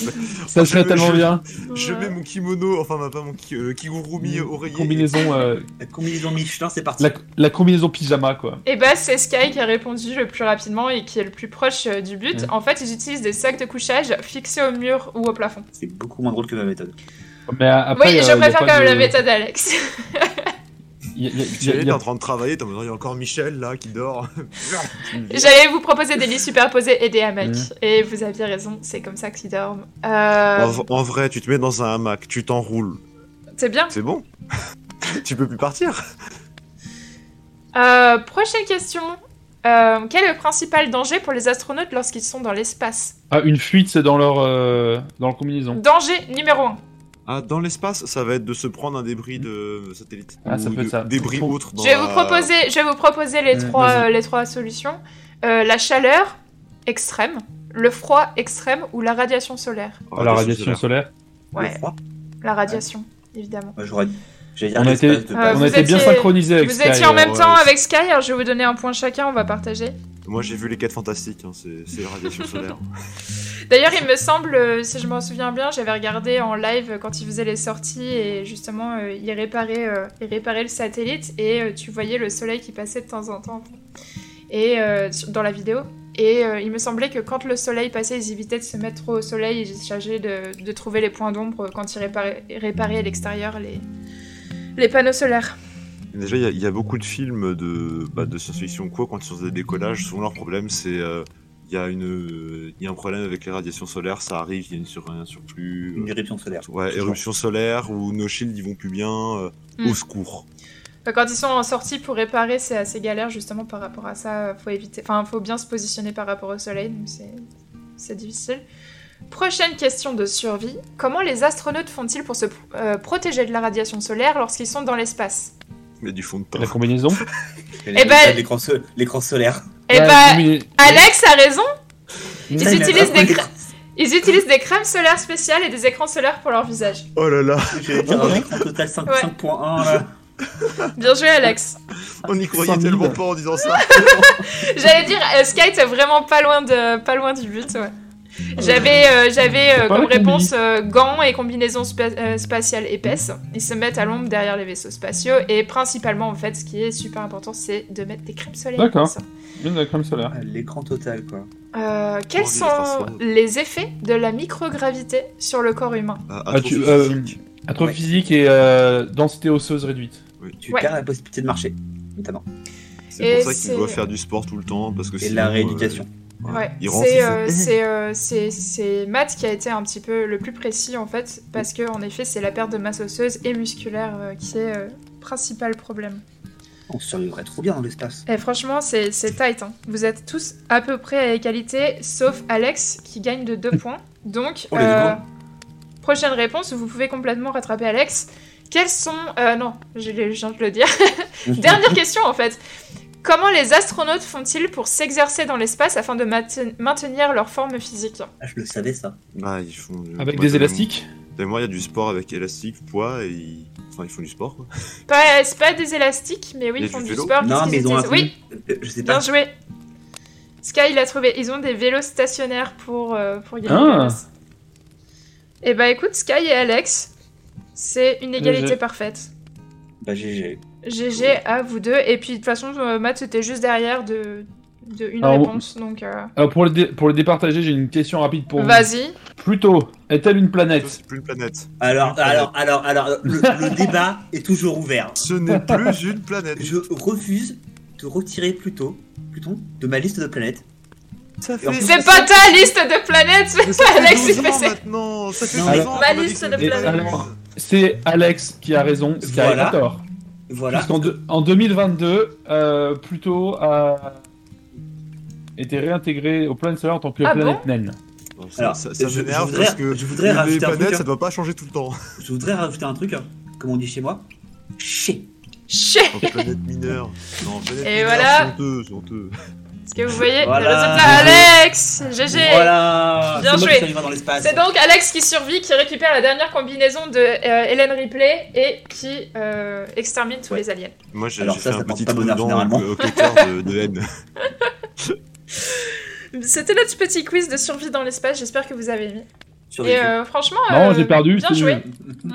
Ça serait je- tellement je- bien. Je mets mon kimono, enfin pas mon ki- euh, kigurumi oreiller. Combinaison, euh, La combinaison Michelin, c'est parti. la, la combinaison pyjama quoi. Et bah c'est Sky qui a répondu le plus rapidement et qui est le plus proche euh, du but. En fait, ils utilisent des sacs de couchage fixés au mur ou au plafond. C'est beaucoup moins drôle que ma méthode. Mais après, oui, euh, je préfère quand même de- la méthode d'Alex. a- en train de travailler, il y a encore Michel là qui dort. J'allais vous proposer des lits superposés et des hamacs. Mm. Et vous aviez raison, c'est comme ça qu'ils dorment. Euh, en, vrai, tu te mets dans un hamac, tu t'enroules, c'est bien. c'est bon. tu peux plus partir. Euh, prochaine question. Euh, quel est le principal danger pour les astronautes lorsqu'ils sont dans l'espace? Ah, une fuite dans leur, euh, dans leur combinaison. Danger numéro 1. Ah, dans l'espace, ça va être de se prendre un débris de satellite. Ah, ça Ou peut être de- ça. Débris Pour- autres. dans Je vais, la- vous proposer, je vais vous proposer les, Mm, trois, euh, les trois solutions. Euh, la chaleur extrême, le froid extrême ou la radiation solaire Oh, la radiation solaire. Le Ouais, froid. la radiation, évidemment. Moi, j'aurais On a été, l'espace de Euh, on a été bien étiez- synchronisés avec Vous Sky, étiez en même ouais, temps avec Sky, alors je vais vous donner un point chacun, on va partager. Moi, j'ai vu les 4 fantastiques, hein, c'est la radiation solaire. D'ailleurs, il me semble, euh, si je m'en souviens bien, j'avais regardé en live quand il faisait les sorties et justement, euh, il, réparait, euh, le satellite et euh, tu voyais le soleil qui passait de temps en temps et, dans la vidéo. Et il me semblait que quand le soleil passait, ils évitaient de se mettre trop au soleil et ils cherchaient de, trouver les points d'ombre quand ils réparaient, réparaient à l'extérieur les panneaux solaires. Déjà, il y a- il y, a beaucoup de films de, bah, de science-fiction quoi, quand ils font des décollages, souvent leur problème c'est euh, il y a y un problème avec les radiations solaires, ça arrive, il y a une sur un surplus. Une euh, éruption solaire. ouais, éruption solaire ou nos shields ils vont plus bien, euh, Hmm. au secours. Enfin, Quand ils sont sortis pour réparer, c'est assez galère justement par rapport à ça. Faut éviter, enfin, faut bien se positionner par rapport au soleil, donc c'est c'est difficile. Prochaine question de survie. Comment les astronautes font-ils pour se euh, protéger de la radiation solaire lorsqu'ils sont dans l'espace? Mais du fond de teint. La combinaison Et Eh ben- L'écran so- l'écran solaire. Eh Ouais, bah, combina- Alex a raison. Ils Ça, il a utilisent pas des cra- Ils utilisent des crèmes solaires spéciales et des écrans solaires pour leur visage. Oh là là, J'allais dire un écran total 5 Ouais. 5.1 là. Bien joué, Alex. on y croyait 100 000. tellement pas en disant ça. J'allais dire, euh, Sky était vraiment pas loin, de, pas loin du but. ouais. J'avais euh, j'avais euh, comme réponse euh, gants et combinaisons spa- euh, spatiales épaisses. Ils se mettent à l'ombre derrière les vaisseaux spatiaux et principalement en fait ce qui est super important c'est de mettre des crèmes solaires. D'accord. Une de la crème solaire. Ah, L'écran total quoi. Euh, quels sont les effets de la microgravité sur le corps humain? Ah, Ah, tu- atrophie euh, physique. Atrophie Ouais. physique et euh, densité osseuse réduite. Tu Ouais. perds la possibilité de marcher, notamment. C'est pour ça qu'il doit faire du sport tout le temps parce que Et sinon, la euh, rééducation. Ouais, c'est euh, c'est euh, c'est- c'est Matt qui a été un petit peu le plus précis en fait, parce que en effet c'est la perte de masse osseuse et musculaire euh, qui est euh, principal problème. On survivrait trop bien dans l'espace. Et franchement c'est c'est tight, hein. vous êtes tous à peu près à égalité, sauf Alex qui gagne de 2 points. Donc, Oh, euh, prochaine réponse, vous pouvez complètement rattraper Alex. Quels sont... euh, non, je viens de le dire. Dernière question en fait. Comment les astronautes font-ils pour s'exercer dans l'espace afin de mainte- maintenir leur forme physique? Ah, je le savais ça. Ah, ils font. Avec moi, des de- élastiques? Moi, il y a du sport avec élastique, poids et ils... enfin ils font du sport quoi. Pas, C'est pas des élastiques, mais oui, ils font du sport. Non, mais ils ont un Oui, Euh, Je sais bien pas. joué. Sky, il a trouvé. Ils ont des vélos stationnaires pour, euh, pour gagner Ah. Et bah écoute, Sky et Alex, c'est une égalité GG. parfaite. Bah GG. GG à vous deux. Et puis de toute façon, euh, Matt, c'était juste derrière de, de une Alors, réponse. Donc euh, Alors pour, le dé- pour le départager, j'ai une question rapide pour vous. vas-y. Pluto, est-elle une planète? C'est plus une planète. Alors, alors, alors, alors, le, le débat est toujours ouvert. Ce n'est plus une planète. Je refuse de retirer Pluto, Pluton, de ma liste de planètes. Plus, C'est pas ta liste de planètes, fait Alex, 12 il fait ça. maintenant. Ça fait Non, 12 alors- ans Ma liste de planètes. planète. Alors, C'est Alex qui a raison, Sky Voilà. a tort. Voilà. Puisqu'en de- en 2022, euh, Pluto a été réintégré aux planètes solaires en tant que Ah planète naine. Bon, ça, Alors, ça, ça je- je voudrais- parce que je voudrais les rajouter un planètes, truc, hein. ça doit pas changer tout le temps. Je voudrais rajouter un truc, hein, comme on dit chez moi. Chier. Chier En planète mineure. Non, planète Et mineure, voilà. c'est honteux. Que vous voyez Voilà. le résultat Alex GG Voilà. Bien joué. C'est donc Alex qui survit, qui récupère la dernière combinaison de euh, Hélène Ripley et qui euh, extermine tous Ouais. les aliens. Moi, j'ai ça, fait ça un porte petit bonheur, généralement. au, au de, de haine. C'était notre petit quiz de survie dans l'espace, j'espère que vous avez aimé. Et euh, franchement, Non, euh, j'ai perdu. Bien joué.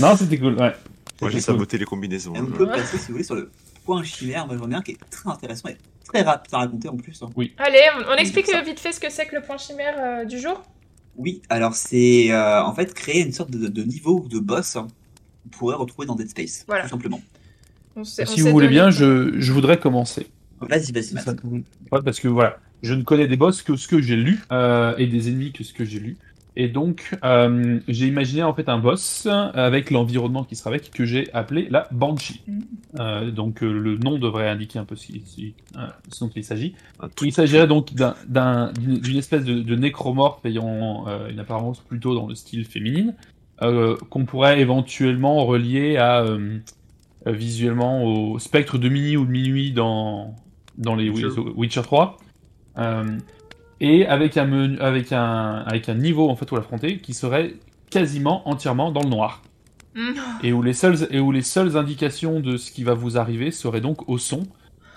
Non, c'était cool, ouais. Moi, j'ai cool. saboté les combinaisons. Et on hein. peut passer, si vous voulez, sur le point chimère, moi j'en ai un qui est très intéressant et très rapide à raconter en plus. hein. Allez, on, on explique euh, vite fait ce que c'est que le point chimère euh, du jour. Oui, alors c'est euh, en fait créer une sorte de, de niveau ou de boss hein, qu'on pourrait retrouver dans Dead Space, Voilà. tout simplement. On s'est- on Si vous voulez bien, je, je voudrais commencer. Vas-y, vas-y. Ça- ouais, parce que voilà, je ne connais des boss que ce que j'ai lu euh, et des ennemis que ce que j'ai lu. Et donc, euh, j'ai imaginé en fait un boss avec l'environnement qui sera avec que j'ai appelé la Banshee. Mhm. Euh, donc, euh, le nom devrait indiquer un peu ce, qui- ce- euh, ce dont il s'agit. Il s'agirait donc d'un- d'un- d'une espèce de, de nécromorphe ayant euh, une apparence plutôt dans le style féminine, euh, qu'on pourrait éventuellement relier à euh, euh, visuellement au spectre de Mini ou de Minuit dans, dans les Witcher. Witcher, Witcher 3. Et avec un, menu, avec, un, avec un niveau en fait où l'affronter qui serait quasiment entièrement dans le noir. Mm. Et où les seules, et où les seules indications de ce qui va vous arriver seraient donc au son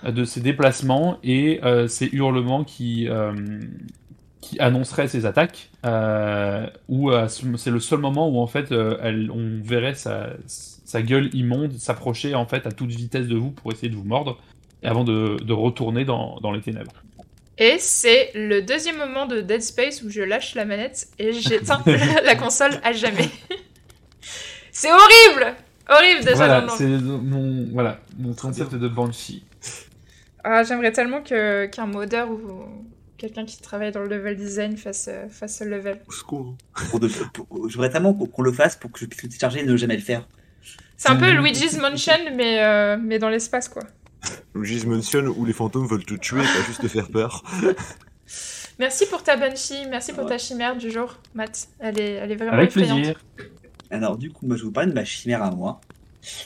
euh, de ses déplacements et euh, ses hurlements qui, euh, qui annonceraient ses attaques. Euh, où euh, c'est le seul moment où en fait euh, elle, on verrait sa, sa gueule immonde s'approcher en fait à toute vitesse de vous pour essayer de vous mordre et avant de, de retourner dans, dans les ténèbres. Et c'est le deuxième moment de Dead Space où je lâche la manette et j'éteins la console à jamais. c'est horrible Horrible déjà Voilà, dans le nom. c'est mon, voilà, mon concept de Banshee. Ah, J'aimerais tellement que- qu'un modeur ou, quelqu'un qui travaille dans le level design fasse, euh, fasse ce level. Au secours. Voudrais tellement qu'on le fasse pour que je puisse le télécharger et ne jamais le faire. C'est un peu Mhm. Luigi's Mansion, mais, euh, mais dans l'espace, quoi. Luigi's Mansion où les fantômes veulent te tuer, pas juste te faire peur. Merci pour ta Banshee, merci pour ta chimère du jour, Matt. Elle est, elle est vraiment Avec effrayante. plaisir. Alors du coup, moi je vais vous parler de ma chimère à moi.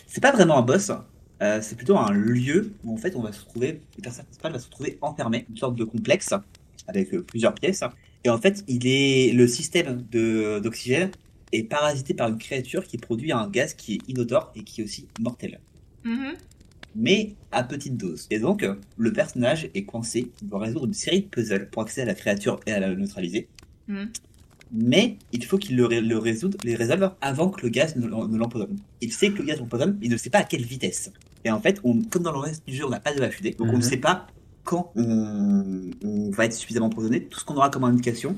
C'est pas vraiment un boss, euh, c'est plutôt un lieu où en fait on va se retrouver, le personnage principal va se retrouver enfermé, une sorte de complexe avec euh, plusieurs pièces. Et en fait, il est le système de d'oxygène est parasité par une créature qui produit un gaz qui est inodore et qui est aussi mortel, Mhm. Mais à petite dose. Et donc, le personnage est coincé, il doit résoudre une série de puzzles pour accéder à la créature et à la neutraliser. Mhm. Mais il faut qu'il le, le résoudre, les résolve avant que le gaz ne, l'em- ne l'empoisonne. Il sait que le gaz l'empoisonne, mais il ne sait pas à quelle vitesse. Et en fait, on, comme dans le reste du jeu, on n'a pas de HUD, donc on ne Mhm. sait pas quand on, on va être suffisamment empoisonné. Tout ce qu'on aura comme indication,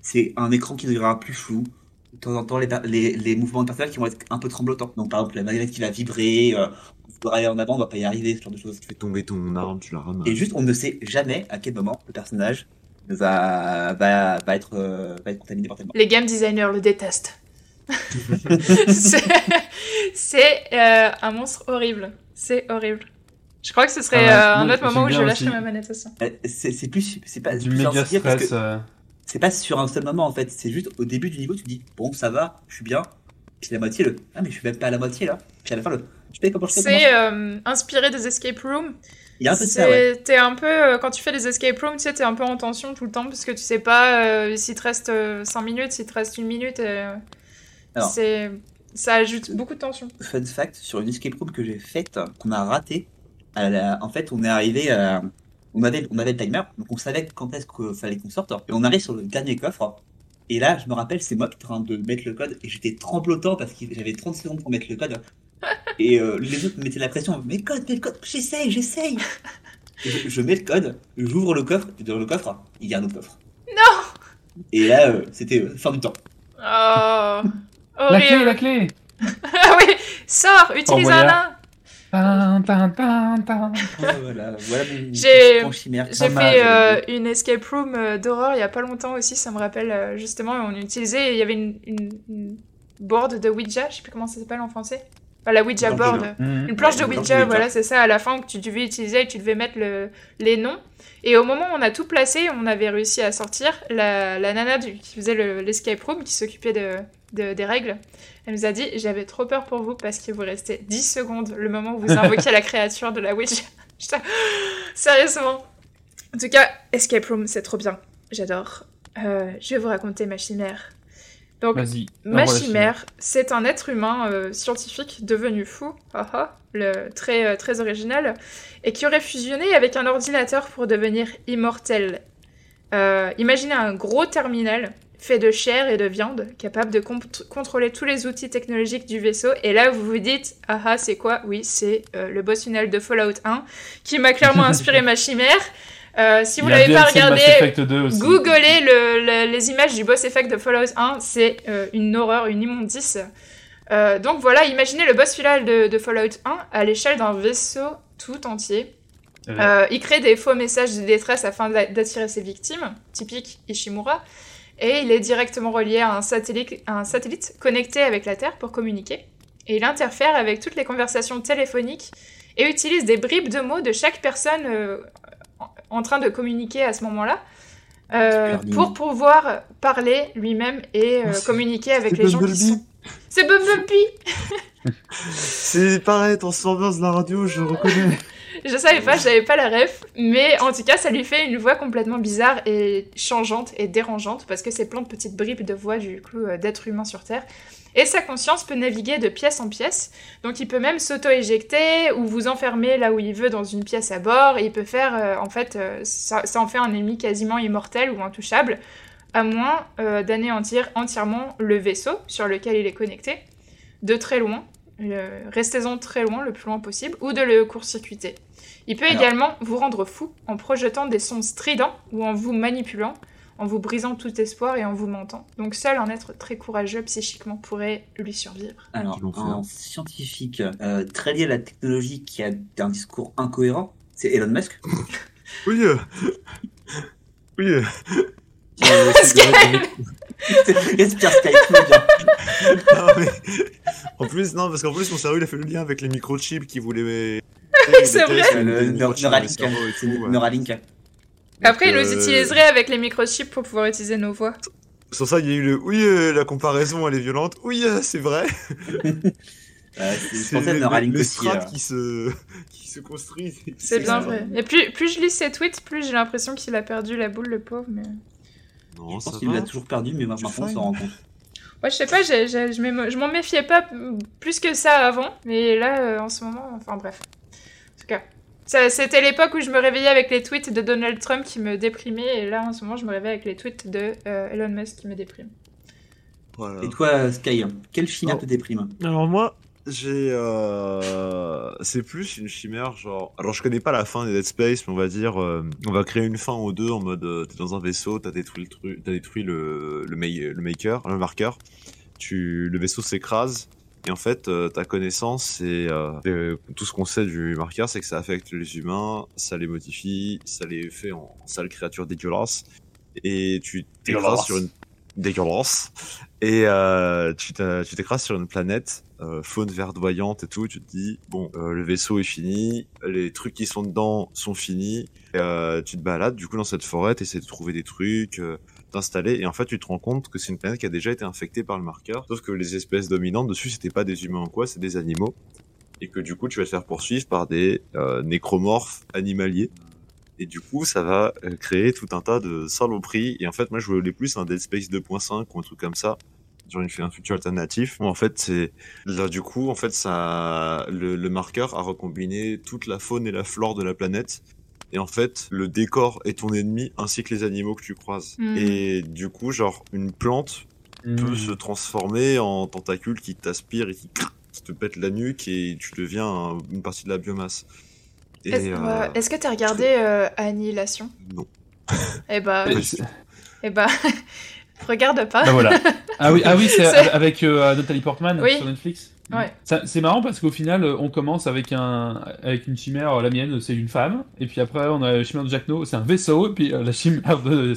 c'est un écran qui deviendra plus flou. De temps en temps, les, les, les mouvements qui vont être un peu tremblotants. Donc par exemple, la manette qui va vibrer, euh, on voudra aller en avant, on va pas y arriver, ce genre de choses. Tu fais tomber ton arme, tu la ramasses. Et juste, on ne sait jamais à quel moment le personnage va, va, va, être, euh, va être contaminé mortellement. Les game designers le détestent. c'est c'est, euh, un monstre horrible. C'est horrible. Je crois que ce serait Ah, euh, un autre moment où je lâcherais ma manette aussi. Euh, C'est c'est plus, c'est pas, Du méga souvenir parce stress. que euh, c'est pas sur un seul moment en fait. C'est juste au début du niveau, tu te dis bon, ça va, je suis bien. Puis la moitié, le ah, mais je suis même pas à la moitié là. Puis à la fin, le je sais pas comment je fais. C'est euh, inspiré des escape rooms. Il y a un peu de ça, ouais. C'est- T'es un peu, euh, quand tu fais des escape rooms, tu sais, t'es un peu en tension tout le temps parce que tu sais pas euh, s'il te reste 5 minutes, s'il te reste une minute. euh, c'est, ça ajoute beaucoup de tension. Fun fact sur une escape room que j'ai faite, qu'on a raté. à la- En fait, on est arrivé à. On avait, on avait le timer, donc on savait quand est-ce qu'il fallait qu'on sorte. Et on arrive sur le dernier coffre. Et là, je me rappelle, c'est moi qui en train de mettre le code et j'étais tremblotant parce que j'avais 30 secondes pour mettre le code. Et euh, les autres me mettaient la pression. Mais code, mets le code, j'essaye, j'essaye. Je, je mets le code, j'ouvre le coffre, et dans le coffre, il y a un autre coffre. Non Et là, euh, c'était euh, fin du temps. Oh, La clé, la clé Ah oui, sors, utilise un nain. Voilà, voilà mon J'ai- fait mal. euh, une escape room euh, d'horreur il y a pas longtemps aussi, ça me rappelle euh, justement, on utilisait, il y avait une, une, une board de Ouija, je sais plus comment ça s'appelle en français. Enfin, la Ouija board. Mhm. Une planche de Ouija, voilà, c'est ça, à la fin que tu devais utiliser et tu devais mettre le, les noms. Et au moment où on a tout placé, on avait réussi à sortir, la, la nana du- qui faisait le- l'escape room, qui s'occupait de, de- des règles, elle nous a dit J'avais trop peur pour vous parce qu'il vous restait 10 secondes le moment où vous invoquiez la créature de la. J'étais, Sérieusement. En tout cas, escape room, c'est trop bien. J'adore. Euh, je vais vous raconter ma chimère. Donc. Ma chimère, c'est un être humain euh, scientifique devenu fou, le, très, euh, très original, et qui aurait fusionné avec un ordinateur pour devenir immortel. Imaginez un gros terminal fait de chair et de viande, capable de con- contrôler tous les outils technologiques du vaisseau, et là vous vous dites, ah ah, c'est quoi? Oui, c'est euh, le boss final de Fallout 1, qui m'a clairement inspiré ma chimère. Euh, si vous a l'avez pas regardé, Effect 2 aussi. Googlez le- le- les images du boss effect de Fallout 1, c'est euh, une horreur, une immondice. Donc voilà, imaginez le boss final de, de Fallout 1 à l'échelle d'un vaisseau tout entier. Ouais. Il crée des faux messages de détresse afin d'a- d'attirer ses victimes, typique Ishimura, et il est directement relié à un satellite, un satellite connecté avec la Terre pour communiquer. Et il interfère avec toutes les conversations téléphoniques et utilise des bribes de mots de chaque personne euh, en- train de communiquer à ce moment-là. euh, pour pouvoir parler lui-même et euh, Oh, communiquer avec les gens qui Bumblebee. sont. C'est Bumblebee C'est pareil, transformance de la radio, je le reconnais. Je savais pas, j'avais pas la ref, mais en tout cas, ça lui fait une voix complètement bizarre et changeante et dérangeante parce que c'est plein de petites bribes de voix du coup euh, d'êtres humains sur Terre. Et sa conscience peut naviguer de pièce en pièce, donc il peut même s'auto-éjecter ou vous enfermer là où il veut dans une pièce à bord. Et il peut faire, euh, en fait, euh, ça, ça en fait un ennemi quasiment immortel ou intouchable, à moins euh, d'anéantir entièrement le vaisseau sur lequel il est connecté, de très loin. Euh, Restez-en très loin, le plus loin possible, ou de le court-circuiter. Il peut Alors- également vous rendre fou en projetant des sons stridents ou en vous manipulant, en vous brisant tout espoir et en vous mentant. Donc seul un être très courageux psychiquement pourrait lui survivre. Alors, un scientifique euh, très lié à la technologie qui a un discours incohérent, c'est Elon Musk. Oui, euh, Oui, euh, Respire Skype, non, mais- En plus, non, parce qu'en plus, mon cerveau, il a fait le lien avec les microchips qui voulaient. C'est vrai. Le Le Neur- Neuralink, Neuralink. Après, ils euh, nous utiliseraient avec les microchips pour pouvoir utiliser nos voix. Sur ça, il y a eu le oui, euh, la comparaison, elle est violente. Oui, euh, c'est vrai. Euh, c'est- les- Neuralink les aussi. strates euh. qui se qui se construisent. C'est bien vrai. Et plus, plus je lis ses tweets, plus j'ai l'impression qu'il a perdu la boule, le pauvre. Mais... Non, Je pense qu'il l'a toujours perdu, mais maintenant on s'en rend compte. Ouais, je sais pas, j'ai- j'ai- je m'émo- je m'en méfiais pas plus que ça avant, mais là, euh, en ce moment, enfin bref. En tout cas, c'était l'époque où je me réveillais avec les tweets de Donald Trump qui me déprimaient, et là, en ce moment, je me réveille avec les tweets de euh, Elon Musk qui me dépriment. Voilà. Et toi, Sky, quelle chimère Oh. te déprime? Alors moi, j'ai, euh... c'est plus une chimère genre. Alors je connais pas la fin des Dead Space, mais on va dire, euh, on va créer une fin aux deux en mode, euh, t'es dans un vaisseau, t'as détruit le truc, t'as détruit le le, ma- le maker, le marqueur. Tu, le vaisseau s'écrase. Et en fait, euh, ta connaissance, c'est euh, euh, tout ce qu'on sait du marqueur, c'est que ça affecte les humains, ça les modifie, ça les fait en sales créatures dégueulasses. Et tu t'écrases Dégueulasse. sur une dégueulasse. Et euh, tu t'écrases sur une planète, euh, faune verdoyante et tout, tu te dis, bon, euh, le vaisseau est fini, les trucs qui sont dedans sont finis, euh, tu te balades du coup dans cette forêt, t'essaies de trouver des trucs, t'installer, et en fait tu te rends compte que c'est une planète qui a déjà été infectée par le marqueur, sauf que les espèces dominantes dessus, c'était pas des humains ou quoi, c'est des animaux, et que du coup tu vas te faire poursuivre par des nécromorphes animaliers. Et du coup, ça va créer tout un tas de saloperies. Et en fait, moi, je voulais plus un Dead Space 2.5 ou un truc comme ça. Genre, fait un futur alternatif. Où en fait, c'est là, du coup, en fait, ça, le, le marqueur a recombiné toute la faune et la flore de la planète. Et en fait, le décor est ton ennemi ainsi que les animaux que tu croises. Mhm. Et du coup, genre, une plante peut se transformer en tentacule qui t'aspire et qui, qui te pète la nuque et tu deviens un- une partie de la biomasse. Et, Est-ce euh, est-ce que t'as regardé euh, Annihilation? Non. Eh bah, c'est- eh bah, regarde pas. Bah voilà. Ah oui, ah oui c'est avec euh, Nathalie Portman Oui. sur Netflix. Ouais. C'est marrant parce qu'au final, on commence avec un avec une chimère, la mienne, c'est une femme, et puis après on a la chimère de Jack No, c'est un vaisseau, et puis euh, la chimère de,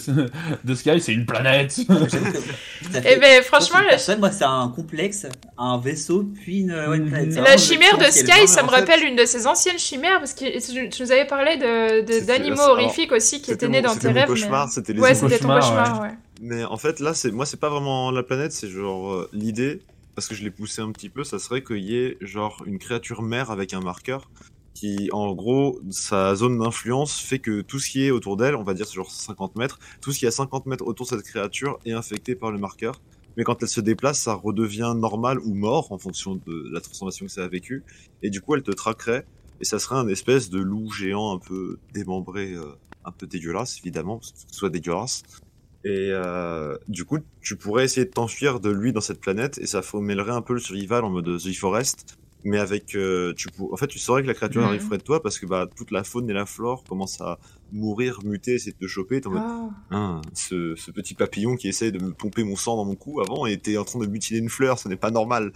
de Sky, c'est une planète. Ça Eh ben, franchement, personne, moi, c'est un complexe, un vaisseau, puis une, ouais, une planète. La vraiment chimère de. Sky, ça me rappelle une de ses anciennes chimères, parce que tu, nous avais parlé de- de- C'était- d'animaux horrifiques aussi qui étaient C'était nés dans c'était tes mon rêves. cauchemar, mais... c'était les Ouais, c'était ton cauchemar, cauchemar, ouais. Mais en fait, là, c'est moi, c'est pas vraiment la planète, c'est genre euh, l'idée, parce que je l'ai poussé un petit peu, ça serait qu'il y ait genre une créature mère avec un marqueur qui, en gros, sa zone d'influence fait que tout ce qui est autour d'elle, on va dire c'est genre 50 mètres, tout ce qui est à 50 mètres autour de cette créature est infecté par le marqueur. Mais quand elle se déplace, ça redevient normal ou mort en fonction de la transformation que ça a vécu. Et du coup, elle te traquerait. Et ça serait un espèce de loup géant un peu démembré, euh, un peu dégueulasse, évidemment, parce que ce soit dégueulasse. Et euh, du coup, tu pourrais essayer de t'enfuir de lui dans cette planète et ça mêlerait un peu le survival en mode The Forest. Mais avec, euh, tu pour... en fait, tu saurais que la créature Mhm. arrive près de toi parce que bah, toute la faune et la flore commencent à mourir, muter, essayer de te choper. T'es en mode, Ah. Hein, ce, ce petit papillon qui essaie de me pomper mon sang dans mon cou avant était en train de mutiler une fleur, ce n'est pas normal.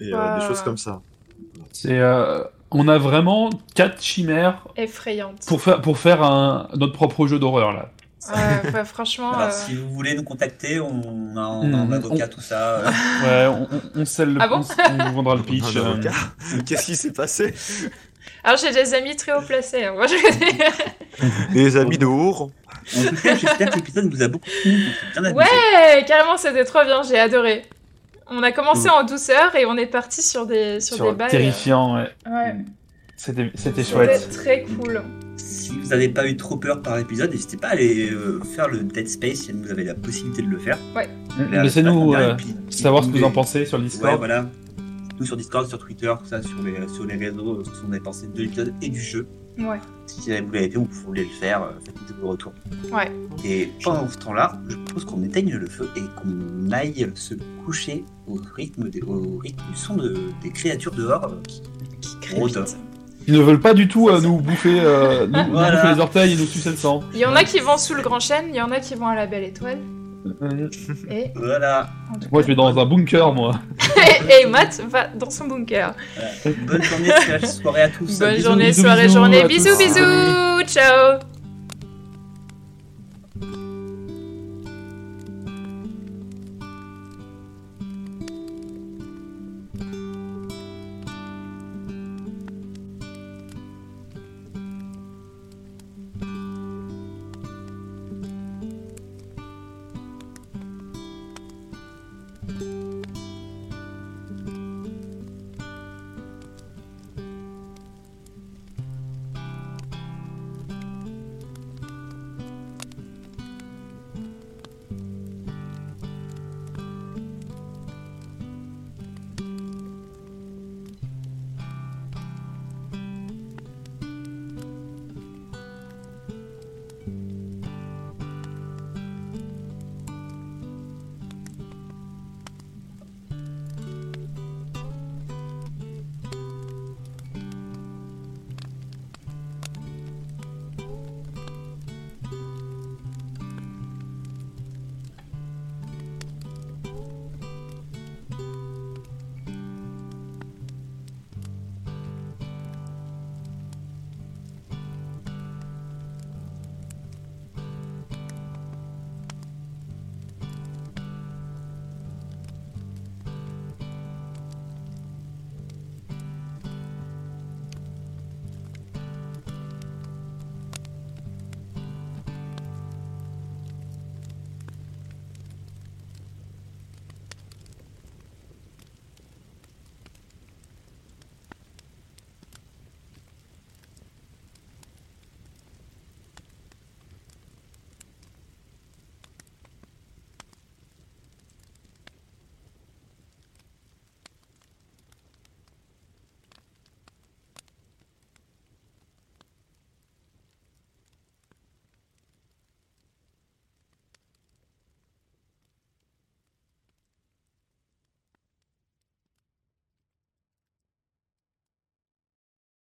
Et euh, des choses comme ça. C'est, euh, on a vraiment quatre chimères Effrayante. pour faire pour faire un notre propre jeu d'horreur là. Ouais, ouais, franchement. Alors, euh, si vous voulez nous contacter, on a, un Mhm. avocat, tout ça. euh. Ouais, on, on, le Ah bon on, on vous vendra le pitch. Un euh. avocat. Qu'est-ce qui s'est passé Alors, j'ai des amis très haut placés. hein. Moi, je... Les amis de Our En tout cas, j'espère que l'épisode vous a beaucoup plu. Ouais, carrément, c'était trop bien. J'ai adoré. On a commencé en douceur et on est parti sur des, sur Sur des bails. terrifiant, ouais. euh, Ouais. C'était c'était C'était chouette. très cool. Si vous n'avez pas eu trop peur par épisode, n'hésitez pas à aller euh, faire le Dead Space si vous avez la possibilité de le faire. Là, Laissez-nous euh, savoir ce que vous en pensez sur le Ouais, Discord. voilà. Nous sur Discord, sur Twitter, tout ça, sur les, sur les réseaux, euh, ce qu'on avait pensé de l'épisode et du jeu. Ouais. Si vous l'avez fait ou vous voulez le faire, euh, faites vos retours. Ouais. Et pendant ce temps-là, je propose qu'on éteigne le feu et qu'on aille se coucher au rythme, des- au rythme du son de, des créatures dehors qui Qui Rôde. Ils ne veulent pas du tout euh, nous bouffer, euh, nous, nous Voilà. bouffer les orteils et nous sucer le sang. Il y en a qui vont sous le grand chêne, il y en a qui vont à la belle étoile. Euh, Et, Voilà. Moi, je vais dans un bunker, moi. et Matt va dans son bunker. Bonne journée, soirée à tous. Bonne Bisous, journée, bisous, soirée, bisous journée. Bisous, bisous. Ciao.